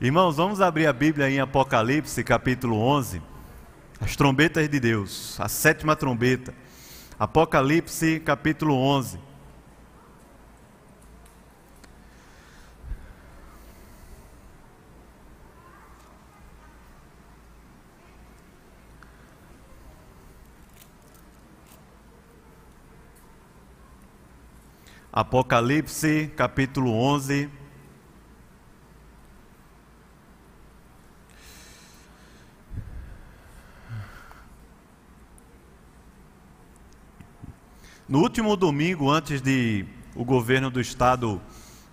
Irmãos, vamos abrir a Bíblia em Apocalipse, capítulo 11. As trombetas de Deus, a sétima trombeta. Apocalipse, capítulo 11. Apocalipse, capítulo 11. No último domingo, antes de o governo do estado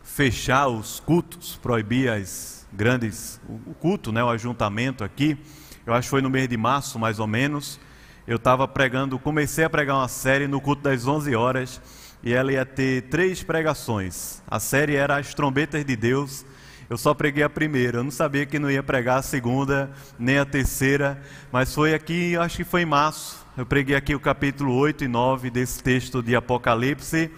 fechar os cultos, proibir as grandes o culto, né, o ajuntamento aqui, eu acho que foi no mês de março, mais ou menos, eu estava pregando, comecei a pregar uma série no culto das 11 horas, e ela ia ter três pregações. A série era As Trombetas de Deus. Eu só preguei a primeira, eu não sabia que não ia pregar a segunda, nem a terceira, mas foi aqui, acho que foi em março, eu preguei aqui o capítulo 8 e 9 desse texto de Apocalipse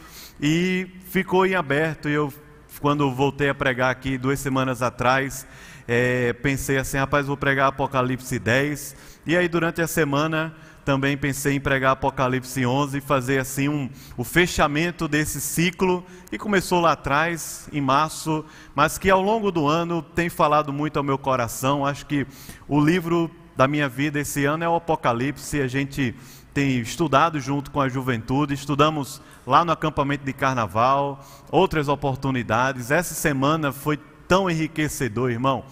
e ficou em aberto. E eu, quando voltei a pregar aqui duas semanas atrás, é, pensei assim: rapaz, vou pregar Apocalipse 10. E aí, durante a semana, também pensei em pregar Apocalipse 11 e fazer assim um, o fechamento desse ciclo que começou lá atrás, em março, mas que ao longo do ano tem falado muito ao meu coração. Acho que o livro da minha vida esse ano é o Apocalipse. A gente tem estudado junto com a juventude, estudamos lá no acampamento de carnaval, outras oportunidades. Essa semana foi tão enriquecedor, irmão.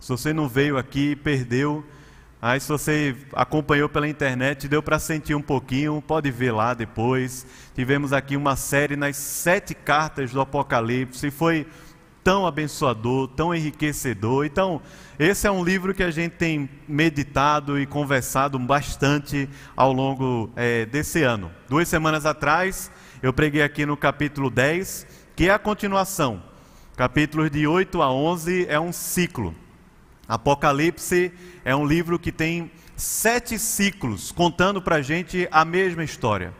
Se você não veio aqui, perdeu. Aí, se você acompanhou pela internet, deu para sentir um pouquinho, pode ver lá depois. Tivemos aqui uma série nas sete cartas do Apocalipse, foi tão abençoador, tão enriquecedor. Então, esse é um livro que a gente tem meditado e conversado bastante ao longo é, desse ano. Duas semanas atrás, eu preguei aqui no capítulo 10, que é a continuação. Capítulos de 8 a 11 é um ciclo. Apocalipse é um livro que tem sete ciclos, contando para a gente a mesma história.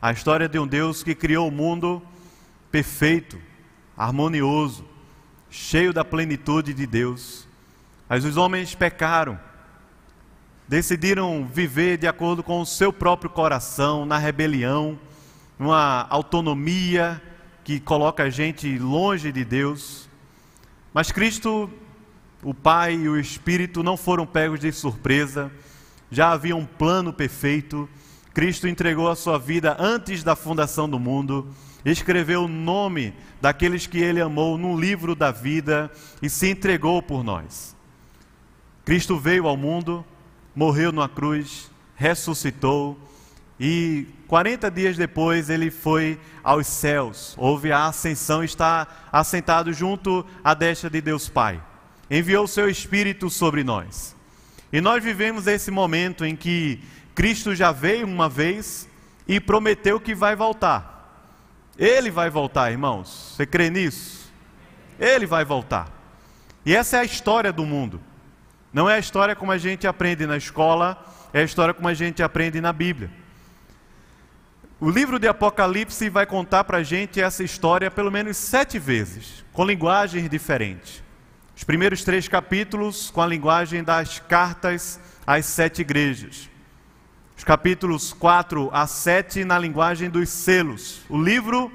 A história de um Deus que criou o mundo perfeito, harmonioso, cheio da plenitude de Deus mas os homens pecaram, decidiram viver de acordo com o seu próprio coração, na rebelião, numa autonomia que coloca a gente longe de Deus. Mas Cristo, o Pai e o Espírito não foram pegos de surpresa, já havia um plano perfeito. Cristo entregou a sua vida antes da fundação do mundo, escreveu o nome daqueles que ele amou no livro da vida e se entregou por nós. Cristo veio ao mundo, morreu numa cruz, ressuscitou e 40 dias depois ele foi aos céus. Houve a ascensão, está assentado junto à destra de Deus Pai. Enviou o seu Espírito sobre nós. E nós vivemos esse momento em que Cristo já veio uma vez e prometeu que vai voltar. Ele vai voltar, irmãos. Você crê nisso? Ele vai voltar. E essa é a história do mundo. Não é a história como a gente aprende na escola, é a história como a gente aprende na Bíblia. O livro de Apocalipse vai contar para a gente essa história pelo menos sete vezes, com linguagens diferentes. Os primeiros três capítulos com a linguagem das cartas às sete igrejas. Os capítulos 4 a 7 na linguagem dos selos. O livro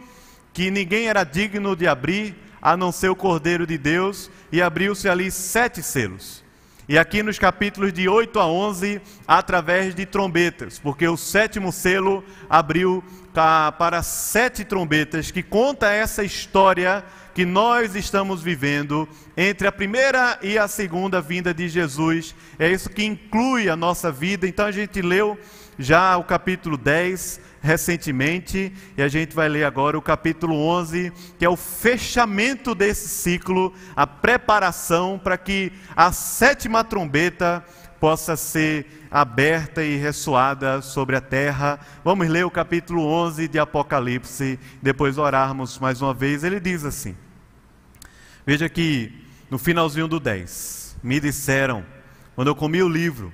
que ninguém era digno de abrir, a não ser o Cordeiro de Deus, e abriu-se ali sete selos. E aqui nos capítulos de 8 a 11, através de trombetas, porque o sétimo selo abriu para sete trombetas, que conta essa história que nós estamos vivendo entre a primeira e a segunda vinda de Jesus. É isso que inclui a nossa vida. Então a gente leu já o capítulo 10, recentemente, e a gente vai ler agora o capítulo 11, que é o fechamento desse ciclo, a preparação para que a sétima trombeta possa ser aberta e ressoada sobre a terra. Vamos ler o capítulo 11 de Apocalipse, depois orarmos mais uma vez. Ele diz assim: Veja que no finalzinho do 10, me disseram, quando eu comi o livro,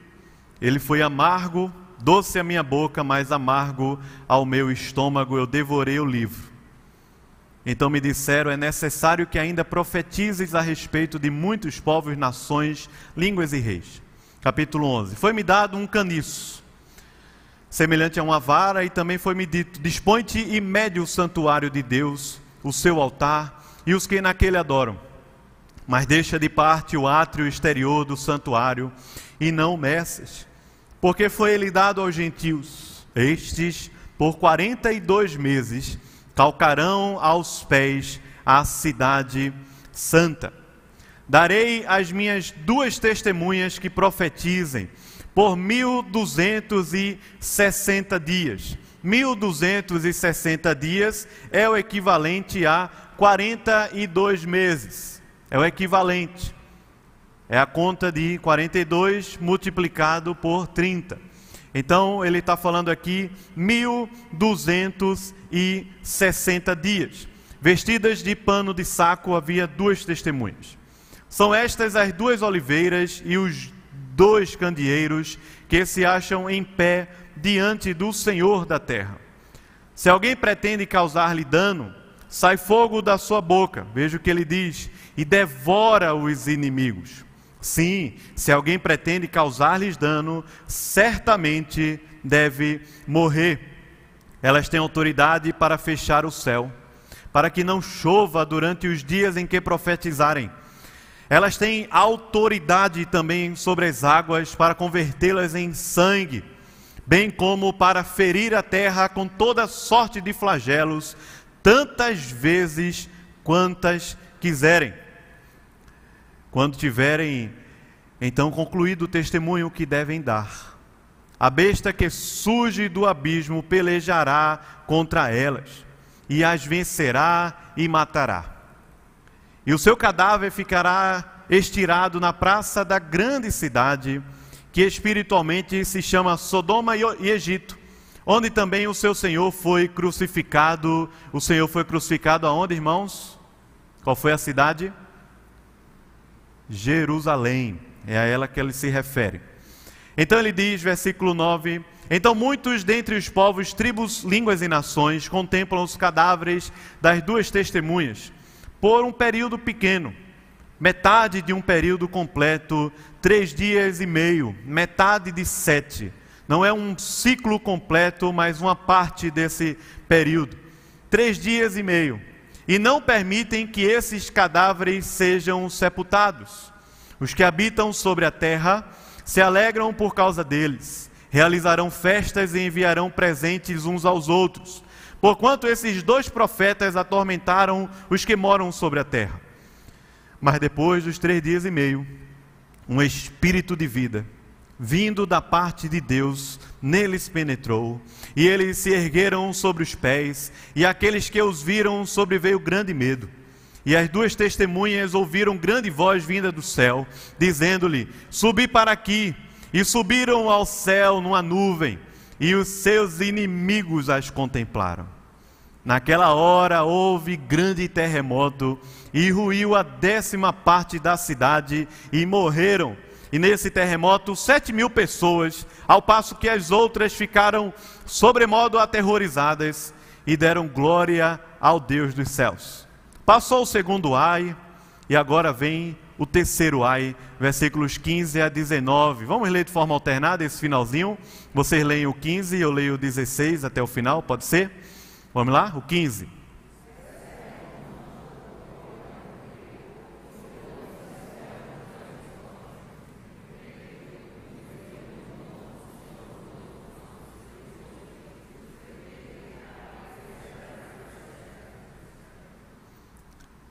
ele foi amargo Doce a minha boca, mas amargo ao meu estômago, eu devorei o livro. Então me disseram: é necessário que ainda profetizes a respeito de muitos povos, nações, línguas e reis. Capítulo 11: Foi-me dado um caniço, semelhante a uma vara, e também foi-me dito: Dispõe-te e mede o santuário de Deus, o seu altar e os que naquele adoram. Mas deixa de parte o átrio exterior do santuário e não meças, porque foi ele dado aos gentios. Estes, por quarenta e dois meses, calcarão aos pés a cidade santa. Darei as minhas duas testemunhas que profetizem por mil duzentos e sessenta dias. Mil duzentos e sessenta dias é o equivalente a 42 meses. É o equivalente. É a conta de 42 multiplicado por 30. Então ele está falando aqui 1260 dias. Vestidas de pano de saco havia duas testemunhas. São estas as duas oliveiras e os dois candeeiros que se acham em pé diante do Senhor da terra. Se alguém pretende causar-lhe dano, sai fogo da sua boca, veja o que ele diz, e devora os inimigos. Sim, se alguém pretende causar-lhes dano, certamente deve morrer. Elas têm autoridade para fechar o céu, para que não chova durante os dias em que profetizarem. Elas têm autoridade também sobre as águas para convertê-las em sangue, bem como para ferir a terra com toda sorte de flagelos, tantas vezes quantas quiserem. Quando tiverem então concluído o testemunho que devem dar, a besta que surge do abismo pelejará contra elas, e as vencerá e matará. E o seu cadáver ficará estirado na praça da grande cidade, que espiritualmente se chama Sodoma e Egito, onde também o seu Senhor foi crucificado. O Senhor foi crucificado aonde, irmãos? Qual foi a cidade? Jerusalém, é a ela que ele se refere. Então ele diz, versículo 9: Então muitos dentre os povos, tribos, línguas e nações contemplam os cadáveres das duas testemunhas por um período pequeno, metade de um período completo, três dias e meio, metade de sete. Não é um ciclo completo, mas uma parte desse período. Três dias e meio e não permitem que esses cadáveres sejam sepultados. Os que habitam sobre a terra se alegram por causa deles, realizarão festas e enviarão presentes uns aos outros, porquanto esses dois profetas atormentaram os que moram sobre a terra. Mas depois dos três dias e meio, um espírito de vida vindo da parte de Deus, neles penetrou, e eles se ergueram sobre os pés, e aqueles que os viram sobreveio grande medo. E as duas testemunhas ouviram grande voz vinda do céu, dizendo-lhe: Subi para aqui. E subiram ao céu numa nuvem, e os seus inimigos as contemplaram. Naquela hora houve grande terremoto, e ruiu a décima parte da cidade, e morreram e nesse terremoto, sete mil pessoas, ao passo que as outras ficaram sobremodo aterrorizadas e deram glória ao Deus dos céus. Passou o segundo ai, e agora vem o terceiro ai, versículos 15 a 19. Vamos ler de forma alternada esse finalzinho. Vocês leem o 15 e eu leio o 16 até o final, pode ser? Vamos lá? O 15.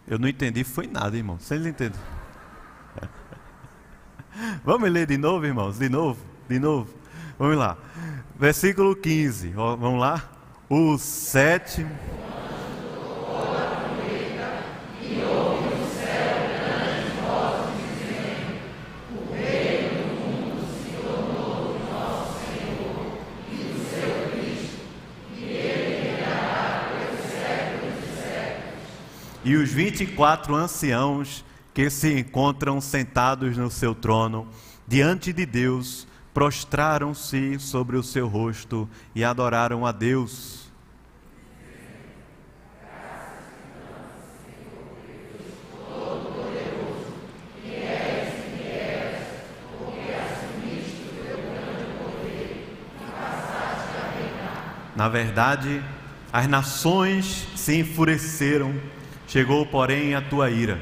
Eu não entendi, foi nada, irmão. Vocês entendem? Vamos ler de novo, irmãos? De novo? De novo? Vamos lá. Versículo 15. Vamos lá? O sétimo. e os 24 anciãos que se encontram sentados no seu trono, diante de Deus, prostraram-se sobre o seu rosto e adoraram a Deus. Na verdade, as nações se enfureceram chegou, porém, a tua ira,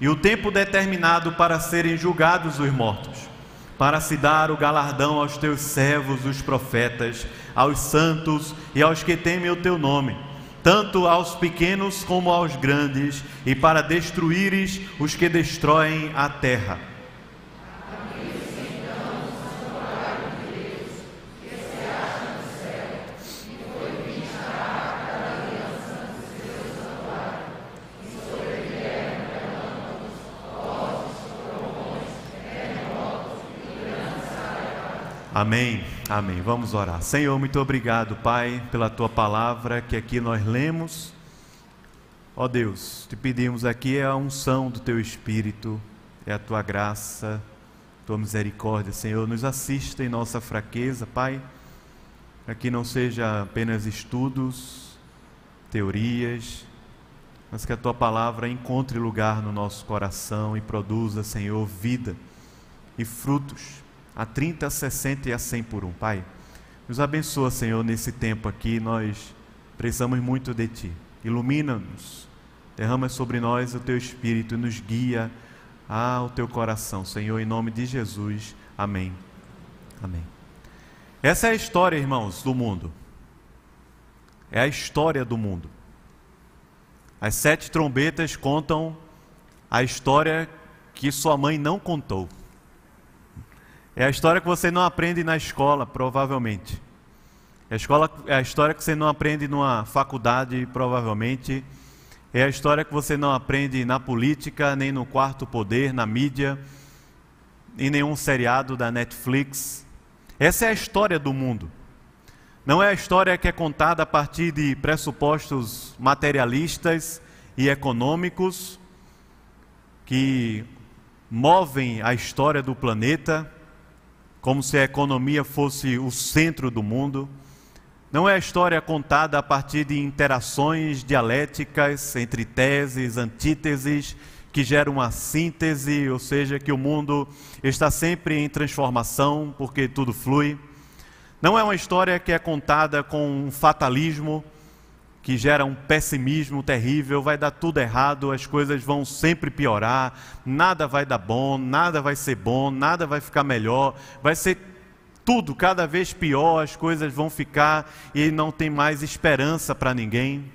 e o tempo determinado para serem julgados os mortos, para se dar o galardão aos teus servos, os profetas, aos santos e aos que temem o teu nome, tanto aos pequenos como aos grandes, e para destruíres os que destroem a terra Amém, amém. Vamos orar. Senhor, muito obrigado, Pai, pela tua palavra que aqui nós lemos. Ó Deus, te pedimos aqui é a unção do teu Espírito, é a tua graça, tua misericórdia, Senhor. Nos assista em nossa fraqueza, Pai, que não seja apenas estudos, teorias, mas que a tua palavra encontre lugar no nosso coração e produza, Senhor, vida e frutos a 30, a 60 e a 100 por um. Pai, nos abençoa, Senhor, nesse tempo aqui. Nós precisamos muito de Ti. Ilumina-nos, derrama sobre nós o Teu Espírito e nos guia ao Teu coração, Senhor, em nome de Jesus. Amém. Amém. Essa é a história, irmãos, do mundo. É a história do mundo. As sete trombetas contam a história que sua mãe não contou. É a história que você não aprende na escola, provavelmente. É a, escola, é a história que você não aprende numa faculdade, provavelmente. É a história que você não aprende na política, nem no quarto poder, na mídia, em nenhum seriado da Netflix. Essa é a história do mundo. Não é a história que é contada a partir de pressupostos materialistas e econômicos que movem a história do planeta como se a economia fosse o centro do mundo. Não é a história contada a partir de interações dialéticas entre teses, antíteses, que geram uma síntese, ou seja, que o mundo está sempre em transformação, porque tudo flui. Não é uma história que é contada com um fatalismo, que gera um pessimismo terrível, vai dar tudo errado, as coisas vão sempre piorar, nada vai dar bom, nada vai ser bom, nada vai ficar melhor, vai ser tudo cada vez pior, as coisas vão ficar e não tem mais esperança para ninguém.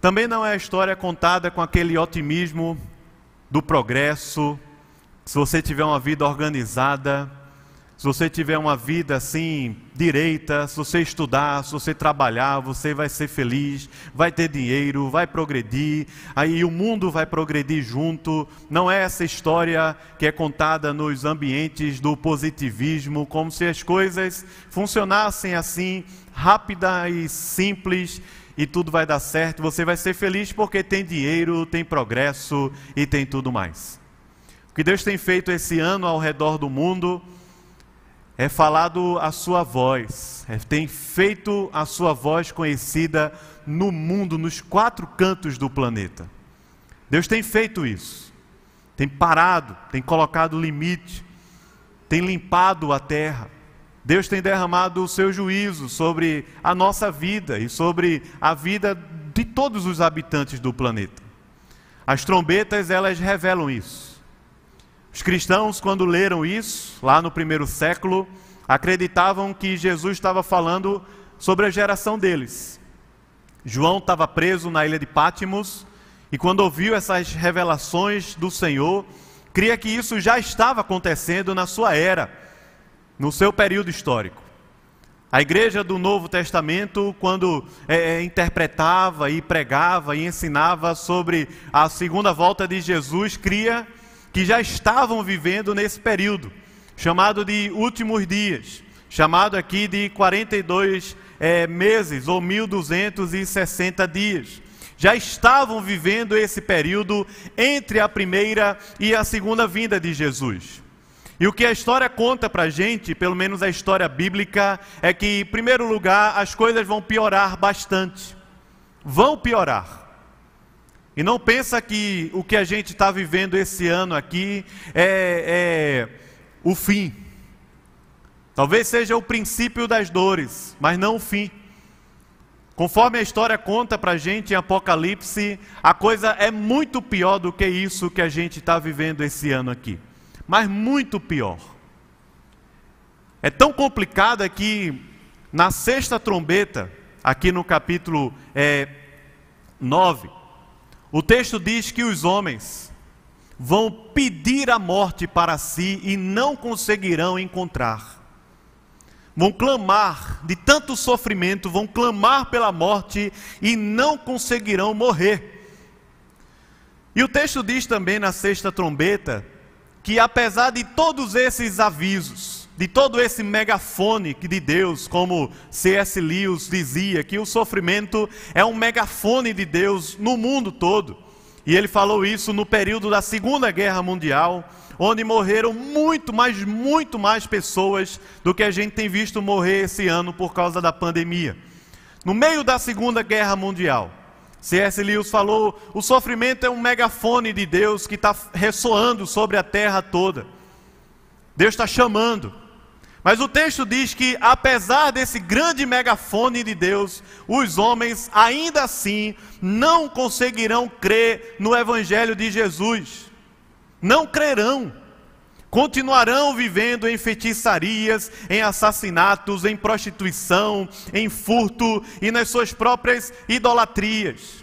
Também não é a história contada com aquele otimismo do progresso, se você tiver uma vida organizada, se você tiver uma vida assim, direita, se você estudar, se você trabalhar, você vai ser feliz, vai ter dinheiro, vai progredir, aí o mundo vai progredir junto. Não é essa história que é contada nos ambientes do positivismo, como se as coisas funcionassem assim, rápida e simples, e tudo vai dar certo. Você vai ser feliz porque tem dinheiro, tem progresso e tem tudo mais. O que Deus tem feito esse ano ao redor do mundo é falado a sua voz, é, tem feito a sua voz conhecida no mundo, nos quatro cantos do planeta. Deus tem feito isso, tem parado, tem colocado limite, tem limpado a terra. Deus tem derramado o seu juízo sobre a nossa vida e sobre a vida de todos os habitantes do planeta. As trombetas, elas revelam isso. Os cristãos, quando leram isso, lá no primeiro século, acreditavam que Jesus estava falando sobre a geração deles. João estava preso na ilha de Pátimos e, quando ouviu essas revelações do Senhor, cria que isso já estava acontecendo na sua era, no seu período histórico. A igreja do Novo Testamento, quando é, é interpretava e pregava e ensinava sobre a segunda volta de Jesus, cria que já estavam vivendo nesse período, chamado de últimos dias, chamado aqui de 42 é, meses ou 1260 dias. Já estavam vivendo esse período entre a primeira e a segunda vinda de Jesus. E o que a história conta para a gente, pelo menos a história bíblica, é que, em primeiro lugar, as coisas vão piorar bastante. Vão piorar. E não pensa que o que a gente está vivendo esse ano aqui é, é o fim. Talvez seja o princípio das dores, mas não o fim. Conforme a história conta para a gente em Apocalipse, a coisa é muito pior do que isso que a gente está vivendo esse ano aqui. Mas muito pior. É tão complicada que na sexta trombeta, aqui no capítulo é, 9, o texto diz que os homens vão pedir a morte para si e não conseguirão encontrar. Vão clamar de tanto sofrimento, vão clamar pela morte e não conseguirão morrer. E o texto diz também na sexta trombeta que apesar de todos esses avisos, de todo esse megafone de Deus, como C.S. Lewis dizia, que o sofrimento é um megafone de Deus no mundo todo. E ele falou isso no período da Segunda Guerra Mundial, onde morreram muito mais, muito mais pessoas do que a gente tem visto morrer esse ano por causa da pandemia. No meio da Segunda Guerra Mundial, C.S. Lewis falou: o sofrimento é um megafone de Deus que está ressoando sobre a terra toda. Deus está chamando. Mas o texto diz que, apesar desse grande megafone de Deus, os homens ainda assim não conseguirão crer no Evangelho de Jesus. Não crerão. Continuarão vivendo em feitiçarias, em assassinatos, em prostituição, em furto e nas suas próprias idolatrias.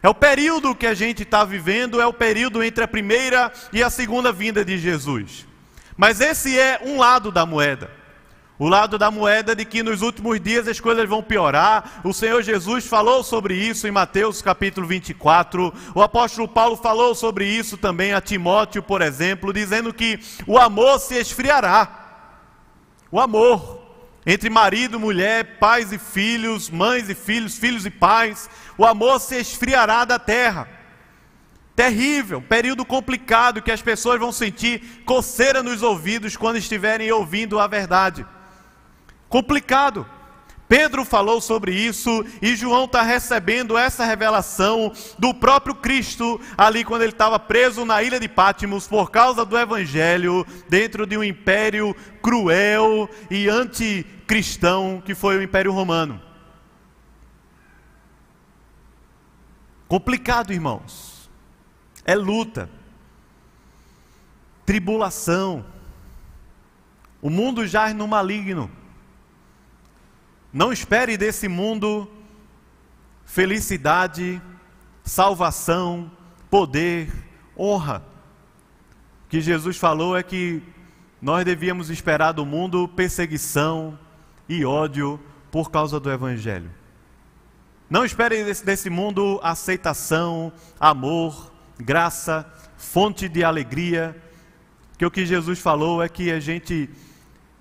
É o período que a gente está vivendo, é o período entre a primeira e a segunda vinda de Jesus. Mas esse é um lado da moeda. O lado da moeda de que nos últimos dias as coisas vão piorar. O Senhor Jesus falou sobre isso em Mateus capítulo 24. O apóstolo Paulo falou sobre isso também a Timóteo, por exemplo, dizendo que o amor se esfriará. O amor entre marido, mulher, pais e filhos, mães e filhos, filhos e pais, o amor se esfriará da terra terrível, período complicado que as pessoas vão sentir coceira nos ouvidos quando estiverem ouvindo a verdade. Complicado. Pedro falou sobre isso e João está recebendo essa revelação do próprio Cristo ali quando ele estava preso na ilha de Pátimos por causa do Evangelho, dentro de um império cruel e anticristão que foi o Império Romano. Complicado, irmãos é luta, tribulação. O mundo jaz no maligno. Não espere desse mundo felicidade, salvação, poder, honra. O que Jesus falou é que nós devíamos esperar do mundo perseguição e ódio por causa do Evangelho. Não espere desse, mundo aceitação, amor, graça, fonte de alegria, que o que Jesus falou é que a gente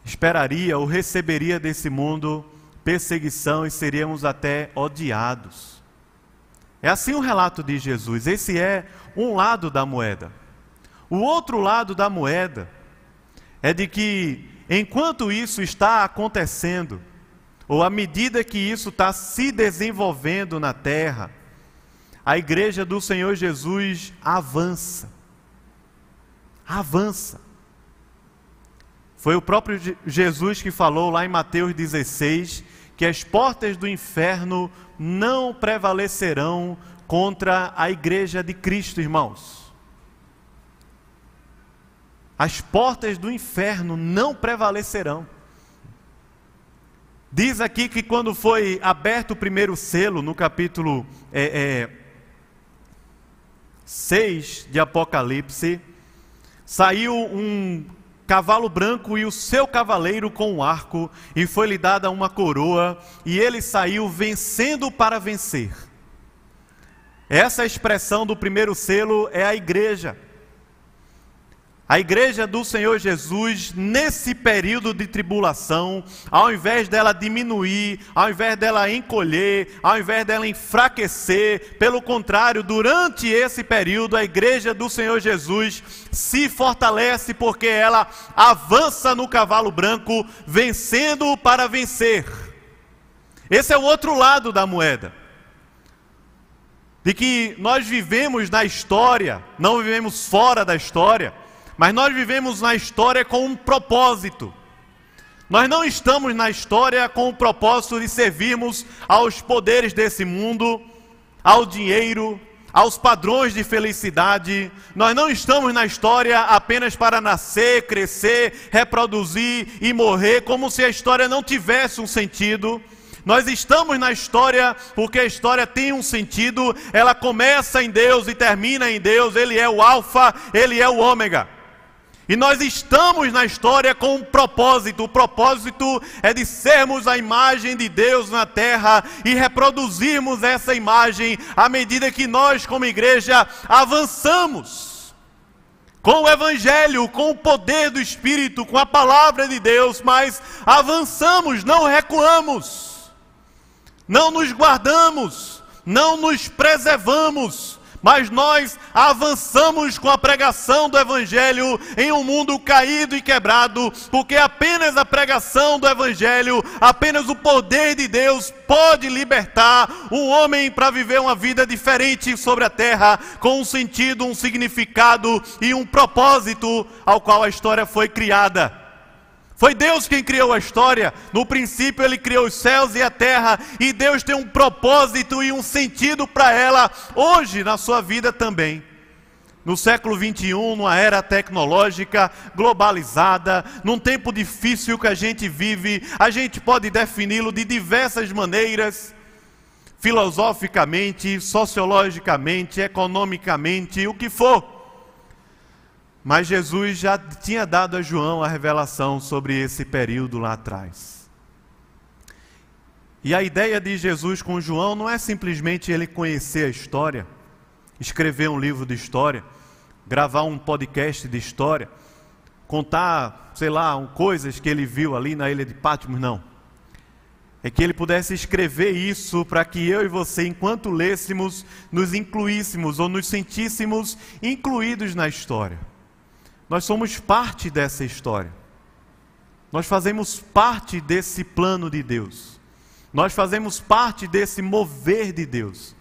esperaria ou receberia desse mundo perseguição e seríamos até odiados. É assim o relato de Jesus. Esse é um lado da moeda. O outro lado da moeda é de que, enquanto isso está acontecendo, ou à medida que isso está se desenvolvendo na terra, a igreja do Senhor Jesus avança. Avança. Foi o próprio Jesus que falou lá em Mateus 16 que as portas do inferno não prevalecerão contra a igreja de Cristo, irmãos. As portas do inferno não prevalecerão. Diz aqui que quando foi aberto o primeiro selo, no capítulo é, é, 6 de Apocalipse, saiu um cavalo branco e o seu cavaleiro com um arco, e foi-lhe dada uma coroa, e ele saiu vencendo para vencer. Essa expressão do primeiro selo é a igreja. A igreja do Senhor Jesus, nesse período de tribulação, ao invés dela diminuir, ao invés dela encolher, ao invés dela enfraquecer, pelo contrário, durante esse período, a igreja do Senhor Jesus se fortalece porque ela avança no cavalo branco, vencendo para vencer. Esse é o outro lado da moeda. De que nós vivemos na história, não vivemos fora da história mas nós vivemos na história com um propósito. Nós não estamos na história com o propósito de servirmos aos poderes desse mundo, ao dinheiro, aos padrões de felicidade. Nós não estamos na história apenas para nascer, crescer, reproduzir e morrer, como se a história não tivesse um sentido. Nós estamos na história porque a história tem um sentido, ela começa em Deus e termina em Deus, Ele é o Alfa, Ele é o Ômega. E nós estamos na história com um propósito. O propósito é de sermos a imagem de Deus na terra e reproduzirmos essa imagem à medida que nós, como igreja, avançamos. Com o Evangelho, com o poder do Espírito, com a palavra de Deus, mas avançamos, não recuamos, não nos guardamos, não nos preservamos mas nós avançamos com a pregação do Evangelho em um mundo caído e quebrado, porque apenas a pregação do Evangelho, apenas o poder de Deus pode libertar um homem para viver uma vida diferente sobre a terra, com um sentido, um significado e um propósito ao qual a história foi criada. Foi Deus quem criou a história. No princípio, Ele criou os céus e a terra. E Deus tem um propósito e um sentido para ela, hoje, na sua vida também. No século 21, numa era tecnológica globalizada, num tempo difícil que a gente vive, a gente pode defini-lo de diversas maneiras filosoficamente, sociologicamente, economicamente, o que for. Mas Jesus já tinha dado a João a revelação sobre esse período lá atrás. E a ideia de Jesus com João não é simplesmente ele conhecer a história, escrever um livro de história, gravar um podcast de história, contar, sei lá, coisas que ele viu ali na ilha de Patmos, não. É que ele pudesse escrever isso para que eu e você, enquanto lêssemos, nos incluíssemos ou nos sentíssemos incluídos na história. Nós somos parte dessa história. Nós fazemos parte desse plano de Deus. Nós fazemos parte desse mover de Deus.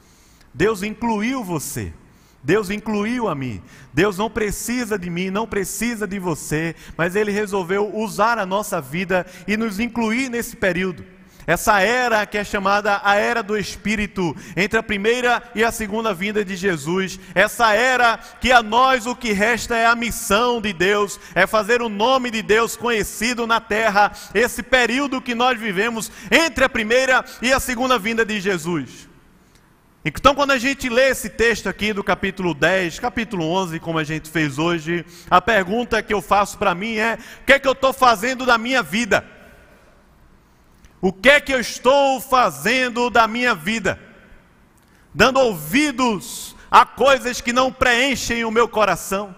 Deus incluiu você. Deus incluiu a mim. Deus não precisa de mim, não precisa de você, mas Ele resolveu usar a nossa vida e nos incluir nesse período. Essa era que é chamada a era do Espírito, entre a primeira e a segunda vinda de Jesus. Essa era que a nós o que resta é a missão de Deus, é fazer o nome de Deus conhecido na terra. Esse período que nós vivemos entre a primeira e a segunda vinda de Jesus. Então, quando a gente lê esse texto aqui do capítulo 10, capítulo 11, como a gente fez hoje, a pergunta que eu faço para mim é: o que é que eu estou fazendo da minha vida? O que é que eu estou fazendo da minha vida? Dando ouvidos a coisas que não preenchem o meu coração,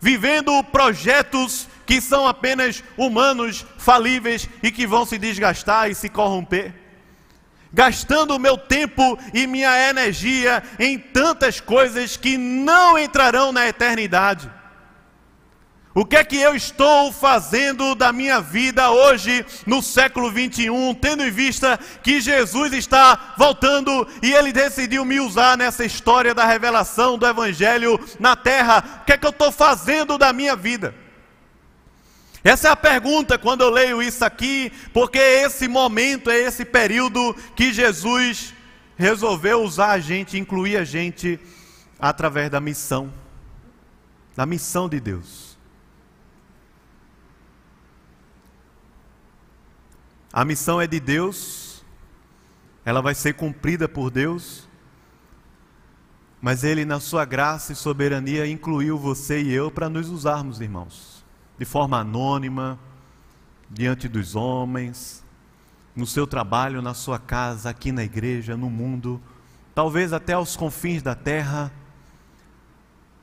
vivendo projetos que são apenas humanos, falíveis e que vão se desgastar e se corromper, gastando o meu tempo e minha energia em tantas coisas que não entrarão na eternidade o que é que eu estou fazendo da minha vida hoje, no século 21, tendo em vista que Jesus está voltando e ele decidiu me usar nessa história da revelação do Evangelho na terra? O que é que eu estou fazendo da minha vida? Essa é a pergunta quando eu leio isso aqui, porque é esse momento, é esse período que Jesus resolveu usar a gente, incluir a gente através da missão, da missão de Deus. A missão é de Deus, ela vai ser cumprida por Deus, mas Ele, na sua graça e soberania, incluiu você e eu para nos usarmos, irmãos, de forma anônima, diante dos homens, no seu trabalho, na sua casa, aqui na igreja, no mundo, talvez até aos confins da terra,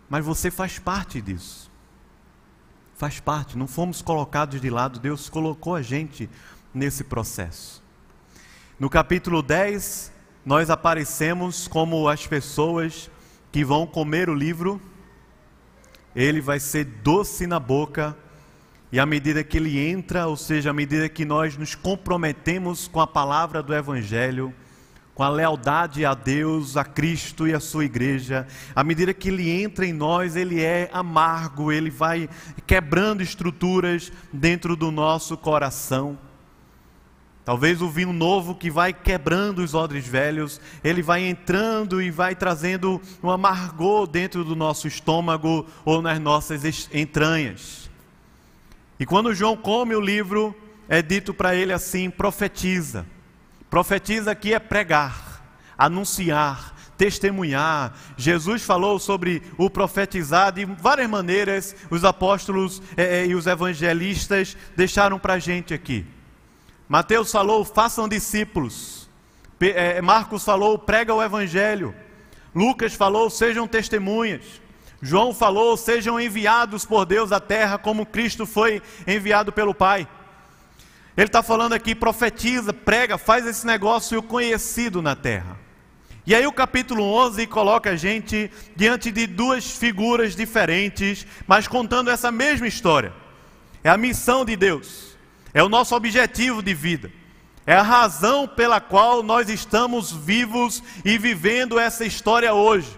mas você faz parte disso. Faz parte, não fomos colocados de lado, Deus colocou a gente nesse processo. No capítulo 10, nós aparecemos como as pessoas que vão comer o livro, ele vai ser doce na boca, e à medida que ele entra, ou seja, à medida que nós nos comprometemos com a palavra do Evangelho, com a lealdade a Deus, a Cristo e a sua igreja, à medida que ele entra em nós, ele é amargo, ele vai quebrando estruturas dentro do nosso coração. Talvez o vinho novo que vai quebrando os odres velhos, ele vai entrando e vai trazendo um amargor dentro do nosso estômago ou nas nossas entranhas. E quando João come o livro, é dito para ele assim: profetiza. Profetiza aqui é pregar, anunciar, testemunhar. Jesus falou sobre o profetizar de várias maneiras, os apóstolos eh, eh, e os evangelistas deixaram para a gente aqui. Mateus falou, façam discípulos. Eh, Marcos falou, prega o evangelho. Lucas falou, sejam testemunhas. João falou, sejam enviados por Deus à terra, como Cristo foi enviado pelo Pai. Ele está falando aqui, profetiza, prega, faz esse negócio conhecido na terra. E aí o capítulo 11 coloca a gente diante de duas figuras diferentes, mas contando essa mesma história. É a missão de Deus, é o nosso objetivo de vida, é a razão pela qual nós estamos vivos e vivendo essa história hoje.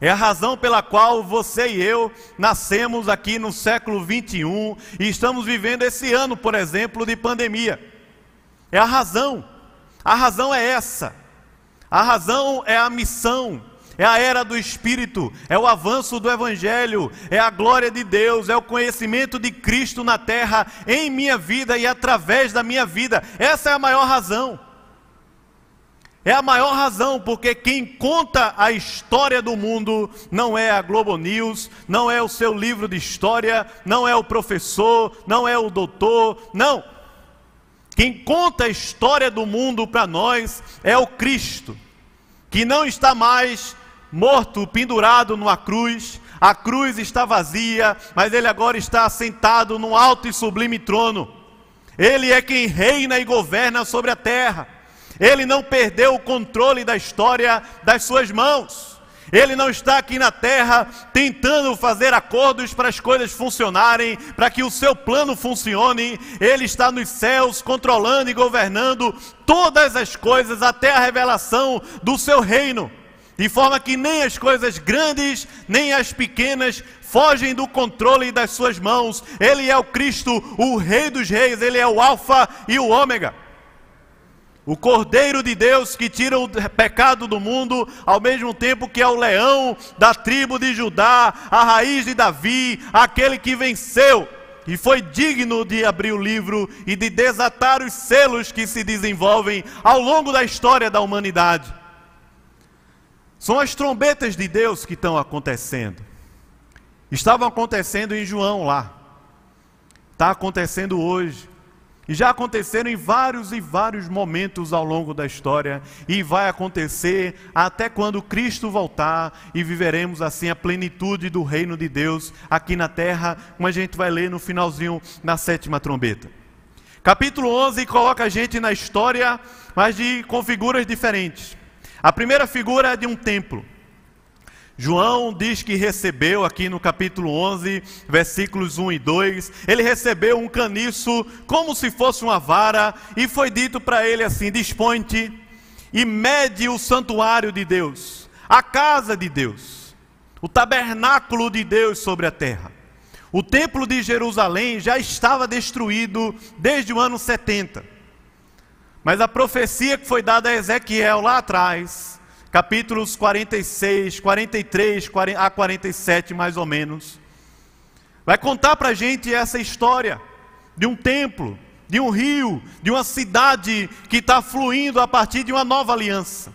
É a razão pela qual você e eu nascemos aqui no século 21 e estamos vivendo esse ano, por exemplo, de pandemia. É a razão. A razão é essa. A razão é a missão. É a era do Espírito, é o avanço do Evangelho, é a glória de Deus, é o conhecimento de Cristo na terra, em minha vida e através da minha vida. Essa é a maior razão. É a maior razão, porque quem conta a história do mundo não é a Globo News, não é o seu livro de história, não é o professor, não é o doutor, não. Quem conta a história do mundo para nós é o Cristo, que não está mais morto, pendurado numa cruz, a cruz está vazia, mas ele agora está sentado num alto e sublime trono. Ele é quem reina e governa sobre a terra. Ele não perdeu o controle da história das suas mãos. Ele não está aqui na terra tentando fazer acordos para as coisas funcionarem, para que o seu plano funcione. Ele está nos céus controlando e governando todas as coisas até a revelação do seu reino. De forma que nem as coisas grandes, nem as pequenas fogem do controle das suas mãos. Ele é o Cristo, o Rei dos Reis, ele é o Alfa e o Ômega. O Cordeiro de Deus que tira o pecado do mundo, ao mesmo tempo que é o leão da tribo de Judá, a raiz de Davi, aquele que venceu e foi digno de abrir o livro e de desatar os selos que se desenvolvem ao longo da história da humanidade. São as trombetas de Deus que estão acontecendo. Estavam acontecendo em João lá. Está acontecendo hoje. E já aconteceram em vários e vários momentos ao longo da história, e vai acontecer até quando Cristo voltar e viveremos assim a plenitude do reino de Deus aqui na terra, como a gente vai ler no finalzinho na sétima trombeta. Capítulo 11 coloca a gente na história, mas de com figuras diferentes. A primeira figura é de um templo. João diz que recebeu, aqui no capítulo 11, versículos 1 e 2, ele recebeu um caniço como se fosse uma vara, e foi dito para ele assim: dispõe-te e mede o santuário de Deus, a casa de Deus, o tabernáculo de Deus sobre a terra. O templo de Jerusalém já estava destruído desde o ano 70. Mas a profecia que foi dada a Ezequiel lá atrás, capítulos 46, 43 a 47 mais ou menos, vai contar para a gente essa história de um templo, de um rio, de uma cidade que está fluindo a partir de uma nova aliança.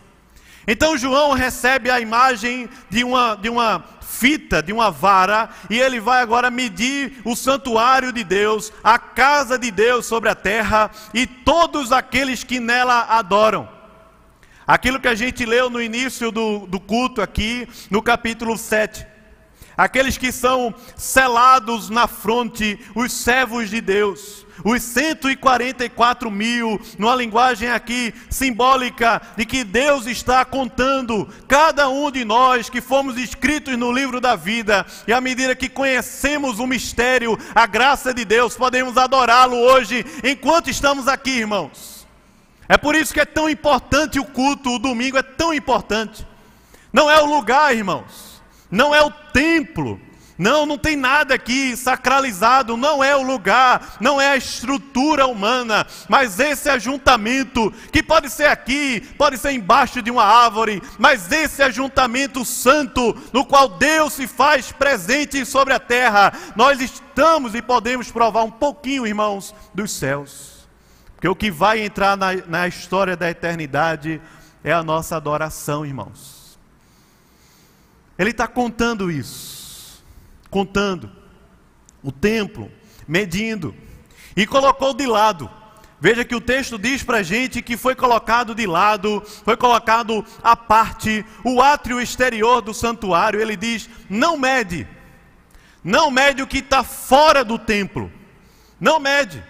Então João recebe a imagem de uma, de uma fita, de uma vara, e ele vai agora medir o santuário de Deus, a casa de Deus sobre a terra e todos aqueles que nela adoram. Aquilo que a gente leu no início do, do culto aqui, no capítulo 7. Aqueles que são selados na fronte, os servos de Deus. Os 144 mil, numa linguagem aqui simbólica de que Deus está contando cada um de nós que fomos escritos no livro da vida, e à medida que conhecemos o mistério, a graça de Deus, podemos adorá-lo hoje enquanto estamos aqui, irmãos. É por isso que é tão importante o culto, o domingo é tão importante. Não é o lugar, irmãos, não é o templo, não, não tem nada aqui sacralizado, não é o lugar, não é a estrutura humana, mas esse ajuntamento, que pode ser aqui, pode ser embaixo de uma árvore, mas esse ajuntamento santo, no qual Deus se faz presente sobre a terra, nós estamos e podemos provar um pouquinho, irmãos, dos céus. Porque o que vai entrar na, na história da eternidade é a nossa adoração, irmãos. Ele está contando isso contando o templo, medindo, e colocou de lado. Veja que o texto diz para a gente que foi colocado de lado, foi colocado à parte, o átrio exterior do santuário. Ele diz: não mede, não mede o que está fora do templo, não mede.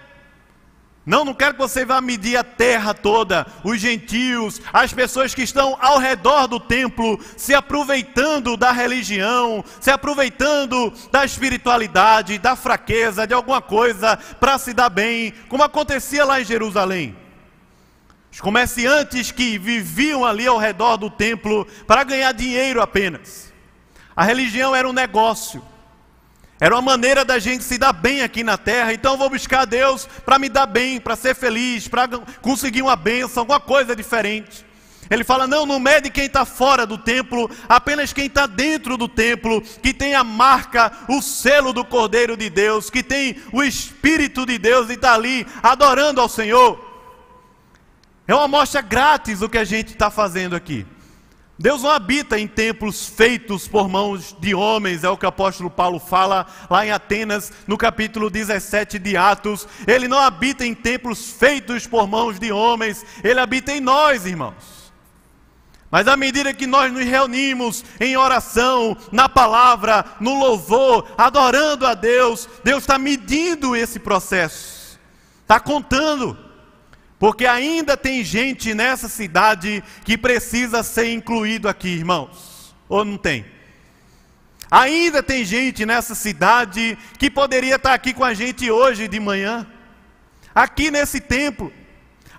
Não, não quero que você vá medir a terra toda, os gentios, as pessoas que estão ao redor do templo, se aproveitando da religião, se aproveitando da espiritualidade, da fraqueza, de alguma coisa para se dar bem, como acontecia lá em Jerusalém. Os comerciantes que viviam ali ao redor do templo para ganhar dinheiro apenas. A religião era um negócio. Era uma maneira da gente se dar bem aqui na terra. Então eu vou buscar Deus para me dar bem, para ser feliz, para conseguir uma bênção, alguma coisa diferente. Ele fala: não, não mede quem está fora do templo, apenas quem está dentro do templo, que tem a marca, o selo do Cordeiro de Deus, que tem o Espírito de Deus e está ali adorando ao Senhor. É uma amostra grátis o que a gente está fazendo aqui. Deus não habita em templos feitos por mãos de homens, é o que o apóstolo Paulo fala lá em Atenas, no capítulo 17 de Atos. Ele não habita em templos feitos por mãos de homens, ele habita em nós, irmãos. Mas à medida que nós nos reunimos em oração, na palavra, no louvor, adorando a Deus, Deus está medindo esse processo, está contando. Porque ainda tem gente nessa cidade que precisa ser incluído aqui, irmãos. Ou não tem? Ainda tem gente nessa cidade que poderia estar aqui com a gente hoje de manhã, aqui nesse templo,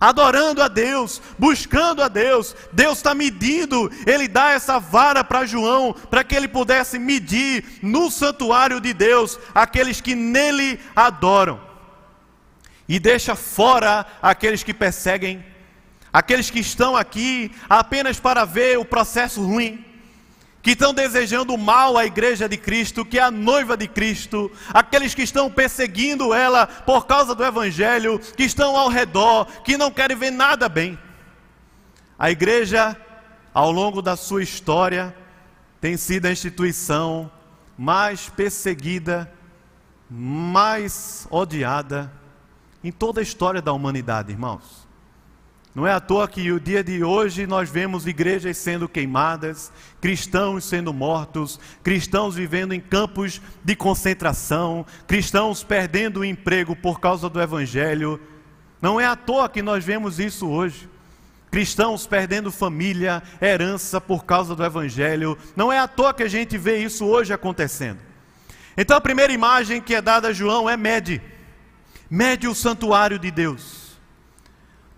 adorando a Deus, buscando a Deus. Deus está medindo, Ele dá essa vara para João, para que ele pudesse medir no santuário de Deus aqueles que nele adoram e deixa fora aqueles que perseguem, aqueles que estão aqui apenas para ver o processo ruim, que estão desejando mal à igreja de Cristo, que é a noiva de Cristo, aqueles que estão perseguindo ela por causa do Evangelho, que estão ao redor, que não querem ver nada bem. A igreja, ao longo da sua história, tem sido a instituição mais perseguida, mais odiada, em toda a história da humanidade, irmãos. Não é à toa que o dia de hoje nós vemos igrejas sendo queimadas, cristãos sendo mortos, cristãos vivendo em campos de concentração, cristãos perdendo o emprego por causa do evangelho. Não é à toa que nós vemos isso hoje. Cristãos perdendo família, herança por causa do evangelho. Não é à toa que a gente vê isso hoje acontecendo. Então a primeira imagem que é dada a João é Mede mede o santuário de Deus,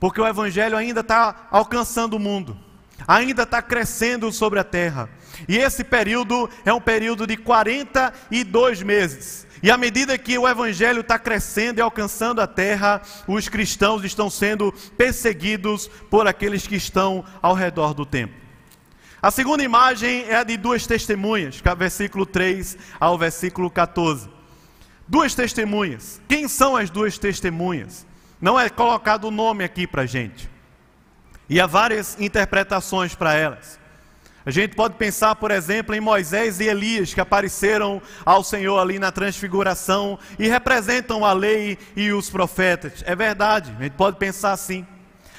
porque o Evangelho ainda está alcançando o mundo, ainda está crescendo sobre a terra, e esse período é um período de 42 meses. E à medida que o evangelho está crescendo e alcançando a terra, os cristãos estão sendo perseguidos por aqueles que estão ao redor do templo. A segunda imagem é a de duas testemunhas, versículo 3 ao versículo 14. Duas testemunhas. Quem são as duas testemunhas? Não é colocado o nome aqui para a gente. E há várias interpretações para elas. A gente pode pensar, por exemplo, em Moisés e Elias, que apareceram ao Senhor ali na transfiguração e representam a lei e os profetas. É verdade, a gente pode pensar assim.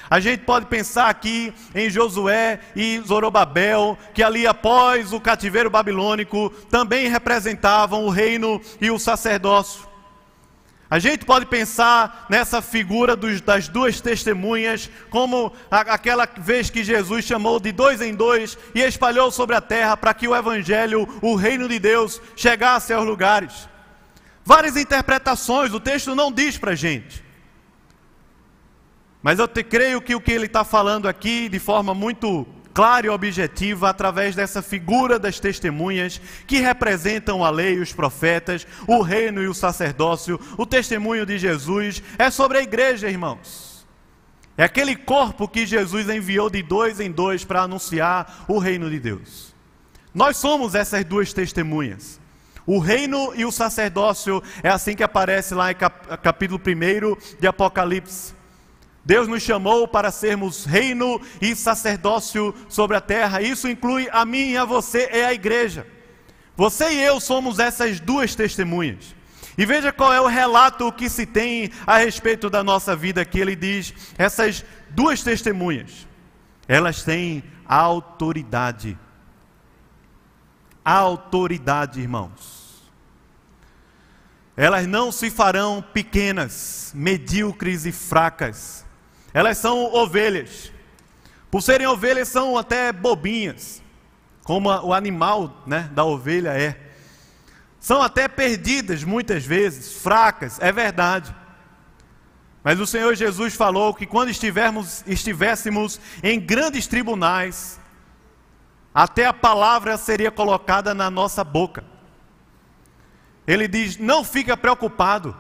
A gente pode pensar aqui em Josué e Zorobabel, que ali após o cativeiro babilônico também representavam o reino e o sacerdócio. A gente pode pensar nessa figura dos, das duas testemunhas, como a, aquela vez que Jesus chamou de dois em dois e espalhou sobre a terra para que o Evangelho, o reino de Deus, chegasse aos lugares. Várias interpretações, o texto não diz para a gente. Mas eu te, creio que o que ele está falando aqui, de forma muito clara e objetiva, através dessa figura das testemunhas, que representam a lei os profetas, o reino e o sacerdócio, o testemunho de Jesus, é sobre a igreja, irmãos. É aquele corpo que Jesus enviou de dois em dois para anunciar o reino de Deus. Nós somos essas duas testemunhas. O reino e o sacerdócio é assim que aparece lá em capítulo 1 de Apocalipse. Deus nos chamou para sermos reino e sacerdócio sobre a terra. Isso inclui a mim e a você e a igreja. Você e eu somos essas duas testemunhas. E veja qual é o relato que se tem a respeito da nossa vida aqui. Ele diz: essas duas testemunhas, elas têm autoridade. Autoridade, irmãos. Elas não se farão pequenas, medíocres e fracas elas são ovelhas. Por serem ovelhas, são até bobinhas, como o animal né, da ovelha é. São até perdidas muitas vezes, fracas, é verdade. Mas o Senhor Jesus falou que quando estivermos, estivéssemos em grandes tribunais, até a palavra seria colocada na nossa boca. Ele diz: não fica preocupado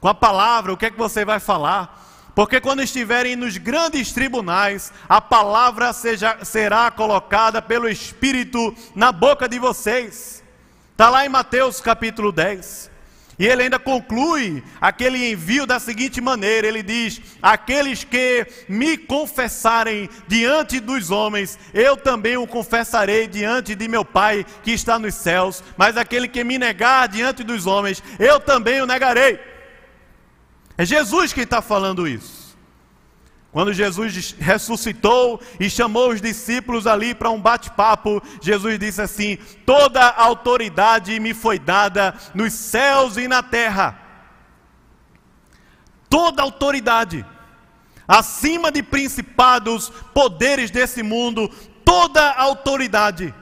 com a palavra, o que é que você vai falar. Porque quando estiverem nos grandes tribunais, a palavra seja, será colocada pelo Espírito na boca de vocês. Está lá em Mateus capítulo 10. E ele ainda conclui aquele envio da seguinte maneira: ele diz: Aqueles que me confessarem diante dos homens, eu também o confessarei diante de meu Pai que está nos céus. Mas aquele que me negar diante dos homens, eu também o negarei. É Jesus quem está falando isso. Quando Jesus ressuscitou e chamou os discípulos ali para um bate-papo, Jesus disse assim: Toda autoridade me foi dada nos céus e na terra. Toda autoridade, acima de principados, poderes desse mundo, toda autoridade.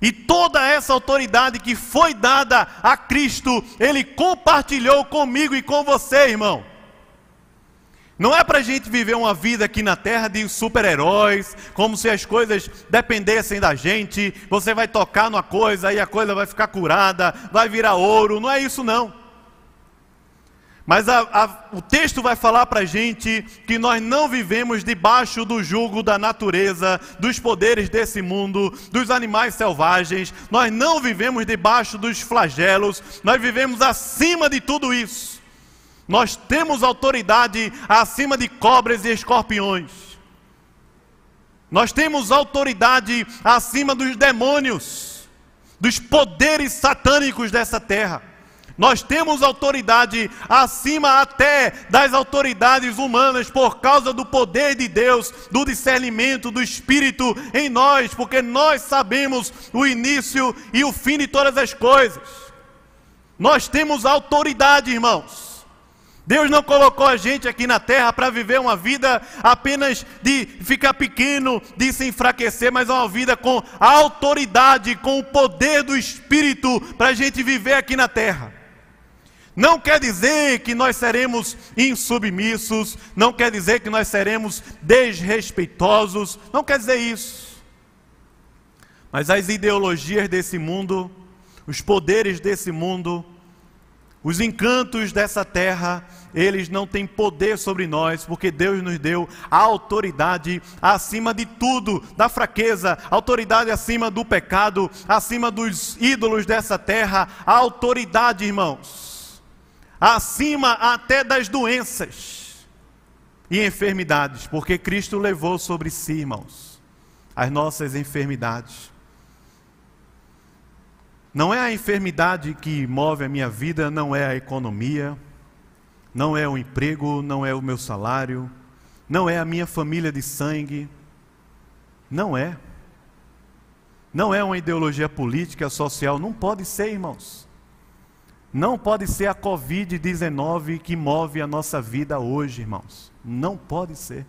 E toda essa autoridade que foi dada a Cristo, Ele compartilhou comigo e com você, irmão. Não é para a gente viver uma vida aqui na terra de super-heróis, como se as coisas dependessem da gente. Você vai tocar numa coisa e a coisa vai ficar curada, vai virar ouro. Não é isso, não. Mas a, a, o texto vai falar para a gente que nós não vivemos debaixo do jugo da natureza, dos poderes desse mundo, dos animais selvagens, nós não vivemos debaixo dos flagelos, nós vivemos acima de tudo isso. Nós temos autoridade acima de cobras e escorpiões. Nós temos autoridade acima dos demônios, dos poderes satânicos dessa terra. Nós temos autoridade acima até das autoridades humanas por causa do poder de Deus, do discernimento do Espírito em nós, porque nós sabemos o início e o fim de todas as coisas. Nós temos autoridade, irmãos. Deus não colocou a gente aqui na terra para viver uma vida apenas de ficar pequeno, de se enfraquecer, mas uma vida com autoridade, com o poder do Espírito para a gente viver aqui na terra. Não quer dizer que nós seremos insubmissos, não quer dizer que nós seremos desrespeitosos, não quer dizer isso. Mas as ideologias desse mundo, os poderes desse mundo, os encantos dessa terra, eles não têm poder sobre nós, porque Deus nos deu a autoridade acima de tudo, da fraqueza, autoridade acima do pecado, acima dos ídolos dessa terra, a autoridade, irmãos acima até das doenças e enfermidades, porque Cristo levou sobre si, irmãos, as nossas enfermidades. Não é a enfermidade que move a minha vida, não é a economia, não é o emprego, não é o meu salário, não é a minha família de sangue, não é. Não é uma ideologia política, social, não pode ser, irmãos. Não pode ser a Covid-19 que move a nossa vida hoje, irmãos. Não pode ser.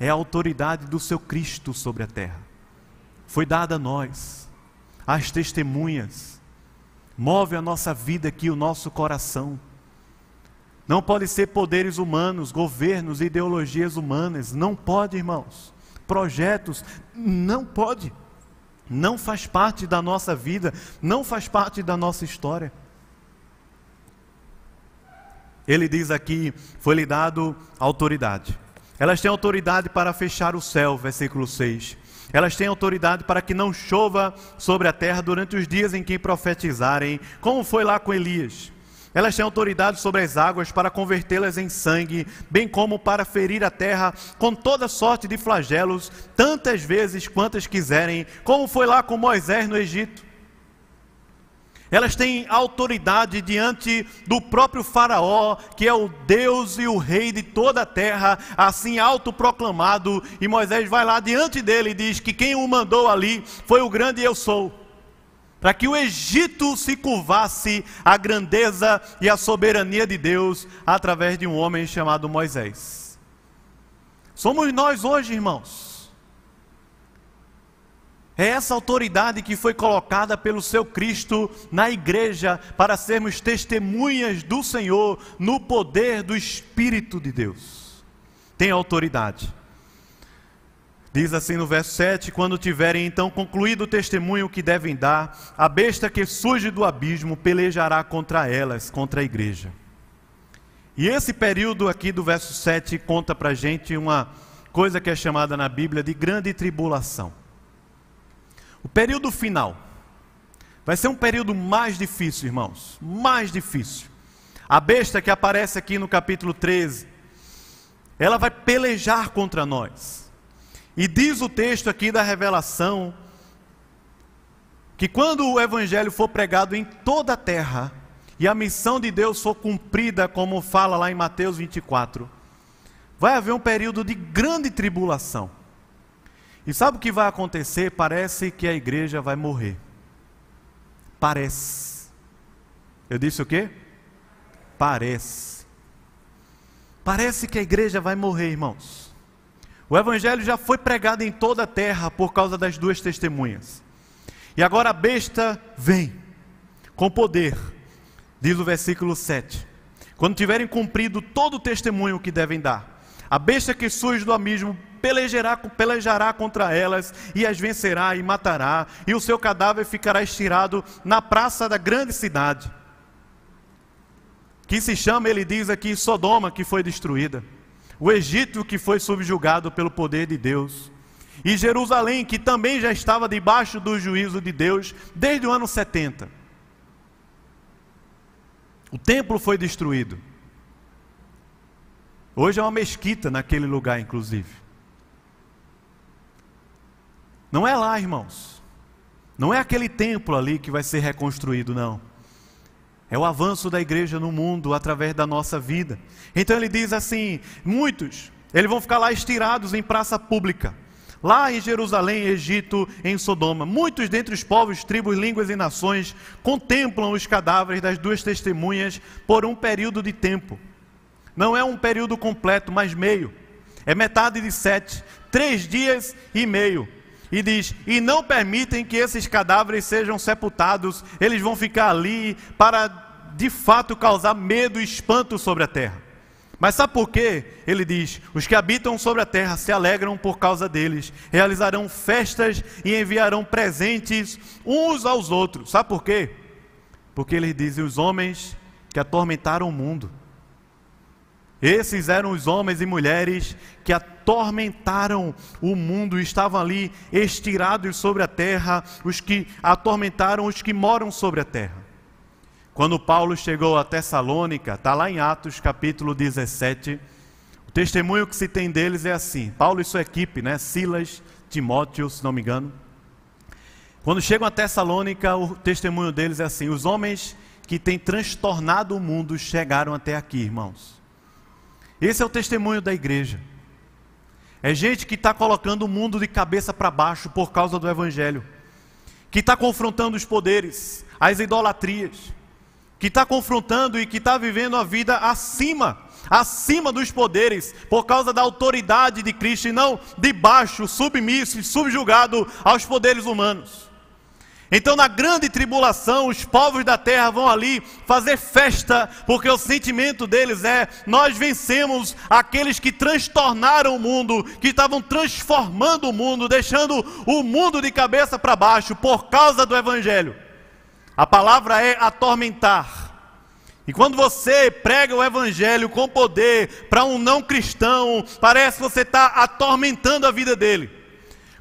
É a autoridade do seu Cristo sobre a terra. Foi dada a nós, as testemunhas. Move a nossa vida aqui, o nosso coração. Não pode ser poderes humanos, governos, ideologias humanas. Não pode, irmãos. Projetos, não pode. Não faz parte da nossa vida, não faz parte da nossa história. Ele diz aqui: foi-lhe dado autoridade. Elas têm autoridade para fechar o céu, versículo 6. Elas têm autoridade para que não chova sobre a terra durante os dias em que profetizarem, como foi lá com Elias. Elas têm autoridade sobre as águas para convertê-las em sangue, bem como para ferir a terra com toda sorte de flagelos, tantas vezes quantas quiserem, como foi lá com Moisés no Egito. Elas têm autoridade diante do próprio Faraó, que é o Deus e o Rei de toda a terra, assim autoproclamado. E Moisés vai lá diante dele e diz que quem o mandou ali foi o grande eu sou para que o Egito se curvasse à grandeza e à soberania de Deus através de um homem chamado Moisés. Somos nós hoje, irmãos. É essa autoridade que foi colocada pelo seu Cristo na igreja para sermos testemunhas do Senhor no poder do Espírito de Deus. Tem autoridade. Diz assim no verso 7: Quando tiverem então concluído o testemunho que devem dar, a besta que surge do abismo pelejará contra elas, contra a igreja. E esse período aqui do verso 7 conta para gente uma coisa que é chamada na Bíblia de grande tribulação. O período final vai ser um período mais difícil, irmãos, mais difícil. A besta que aparece aqui no capítulo 13, ela vai pelejar contra nós. E diz o texto aqui da revelação que quando o evangelho for pregado em toda a terra e a missão de Deus for cumprida, como fala lá em Mateus 24, vai haver um período de grande tribulação. E sabe o que vai acontecer? Parece que a igreja vai morrer. Parece. Eu disse o quê? Parece. Parece que a igreja vai morrer, irmãos. O evangelho já foi pregado em toda a terra por causa das duas testemunhas. E agora a besta vem com poder, diz o versículo 7. Quando tiverem cumprido todo o testemunho que devem dar, a besta que surge do abismo pelejará, pelejará contra elas e as vencerá e matará, e o seu cadáver ficará estirado na praça da grande cidade, que se chama, ele diz aqui, Sodoma, que foi destruída o Egito que foi subjugado pelo poder de Deus, e Jerusalém que também já estava debaixo do juízo de Deus desde o ano 70. O templo foi destruído. Hoje é uma mesquita naquele lugar, inclusive. Não é lá, irmãos. Não é aquele templo ali que vai ser reconstruído, não. É o avanço da igreja no mundo através da nossa vida. Então ele diz assim: muitos, eles vão ficar lá estirados em praça pública. Lá em Jerusalém, Egito, em Sodoma, muitos dentre os povos, tribos, línguas e nações contemplam os cadáveres das duas testemunhas por um período de tempo. Não é um período completo, mas meio. É metade de sete, três dias e meio. E diz: E não permitem que esses cadáveres sejam sepultados, eles vão ficar ali para de fato causar medo e espanto sobre a terra. Mas sabe por quê? Ele diz: Os que habitam sobre a terra se alegram por causa deles, realizarão festas e enviarão presentes uns aos outros. Sabe por quê? Porque ele diz: Os homens que atormentaram o mundo. Esses eram os homens e mulheres que atormentaram o mundo, estavam ali estirados sobre a terra, os que atormentaram os que moram sobre a terra. Quando Paulo chegou a Tessalônica, está lá em Atos capítulo 17, o testemunho que se tem deles é assim: Paulo e sua equipe, né? Silas, Timóteo, se não me engano. Quando chegam a Tessalônica, o testemunho deles é assim: os homens que têm transtornado o mundo chegaram até aqui, irmãos. Esse é o testemunho da igreja. É gente que está colocando o mundo de cabeça para baixo por causa do Evangelho, que está confrontando os poderes, as idolatrias, que está confrontando e que está vivendo a vida acima, acima dos poderes, por causa da autoridade de Cristo e não debaixo, submisso e subjugado aos poderes humanos. Então, na grande tribulação, os povos da terra vão ali fazer festa, porque o sentimento deles é: nós vencemos aqueles que transtornaram o mundo, que estavam transformando o mundo, deixando o mundo de cabeça para baixo por causa do Evangelho. A palavra é atormentar. E quando você prega o Evangelho com poder para um não cristão, parece que você está atormentando a vida dele.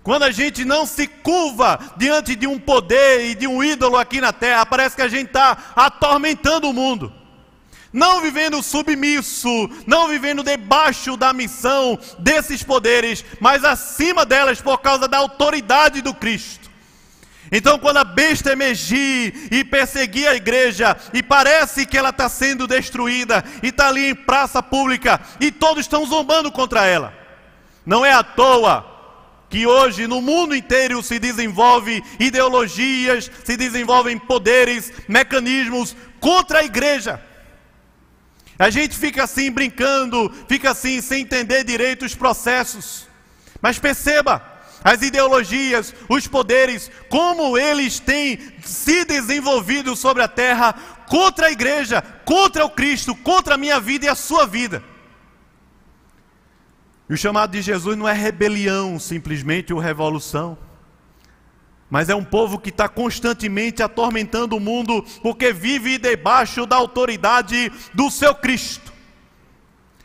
Quando a gente não se curva diante de um poder e de um ídolo aqui na terra, parece que a gente está atormentando o mundo. Não vivendo submisso, não vivendo debaixo da missão desses poderes, mas acima delas por causa da autoridade do Cristo. Então, quando a besta emergir e perseguir a igreja, e parece que ela está sendo destruída, e está ali em praça pública, e todos estão zombando contra ela, não é à toa que hoje no mundo inteiro se desenvolve ideologias, se desenvolvem poderes, mecanismos contra a igreja. A gente fica assim brincando, fica assim sem entender direito os processos. Mas perceba, as ideologias, os poderes, como eles têm se desenvolvido sobre a terra contra a igreja, contra o Cristo, contra a minha vida e a sua vida. E o chamado de Jesus não é rebelião simplesmente ou revolução, mas é um povo que está constantemente atormentando o mundo porque vive debaixo da autoridade do seu Cristo.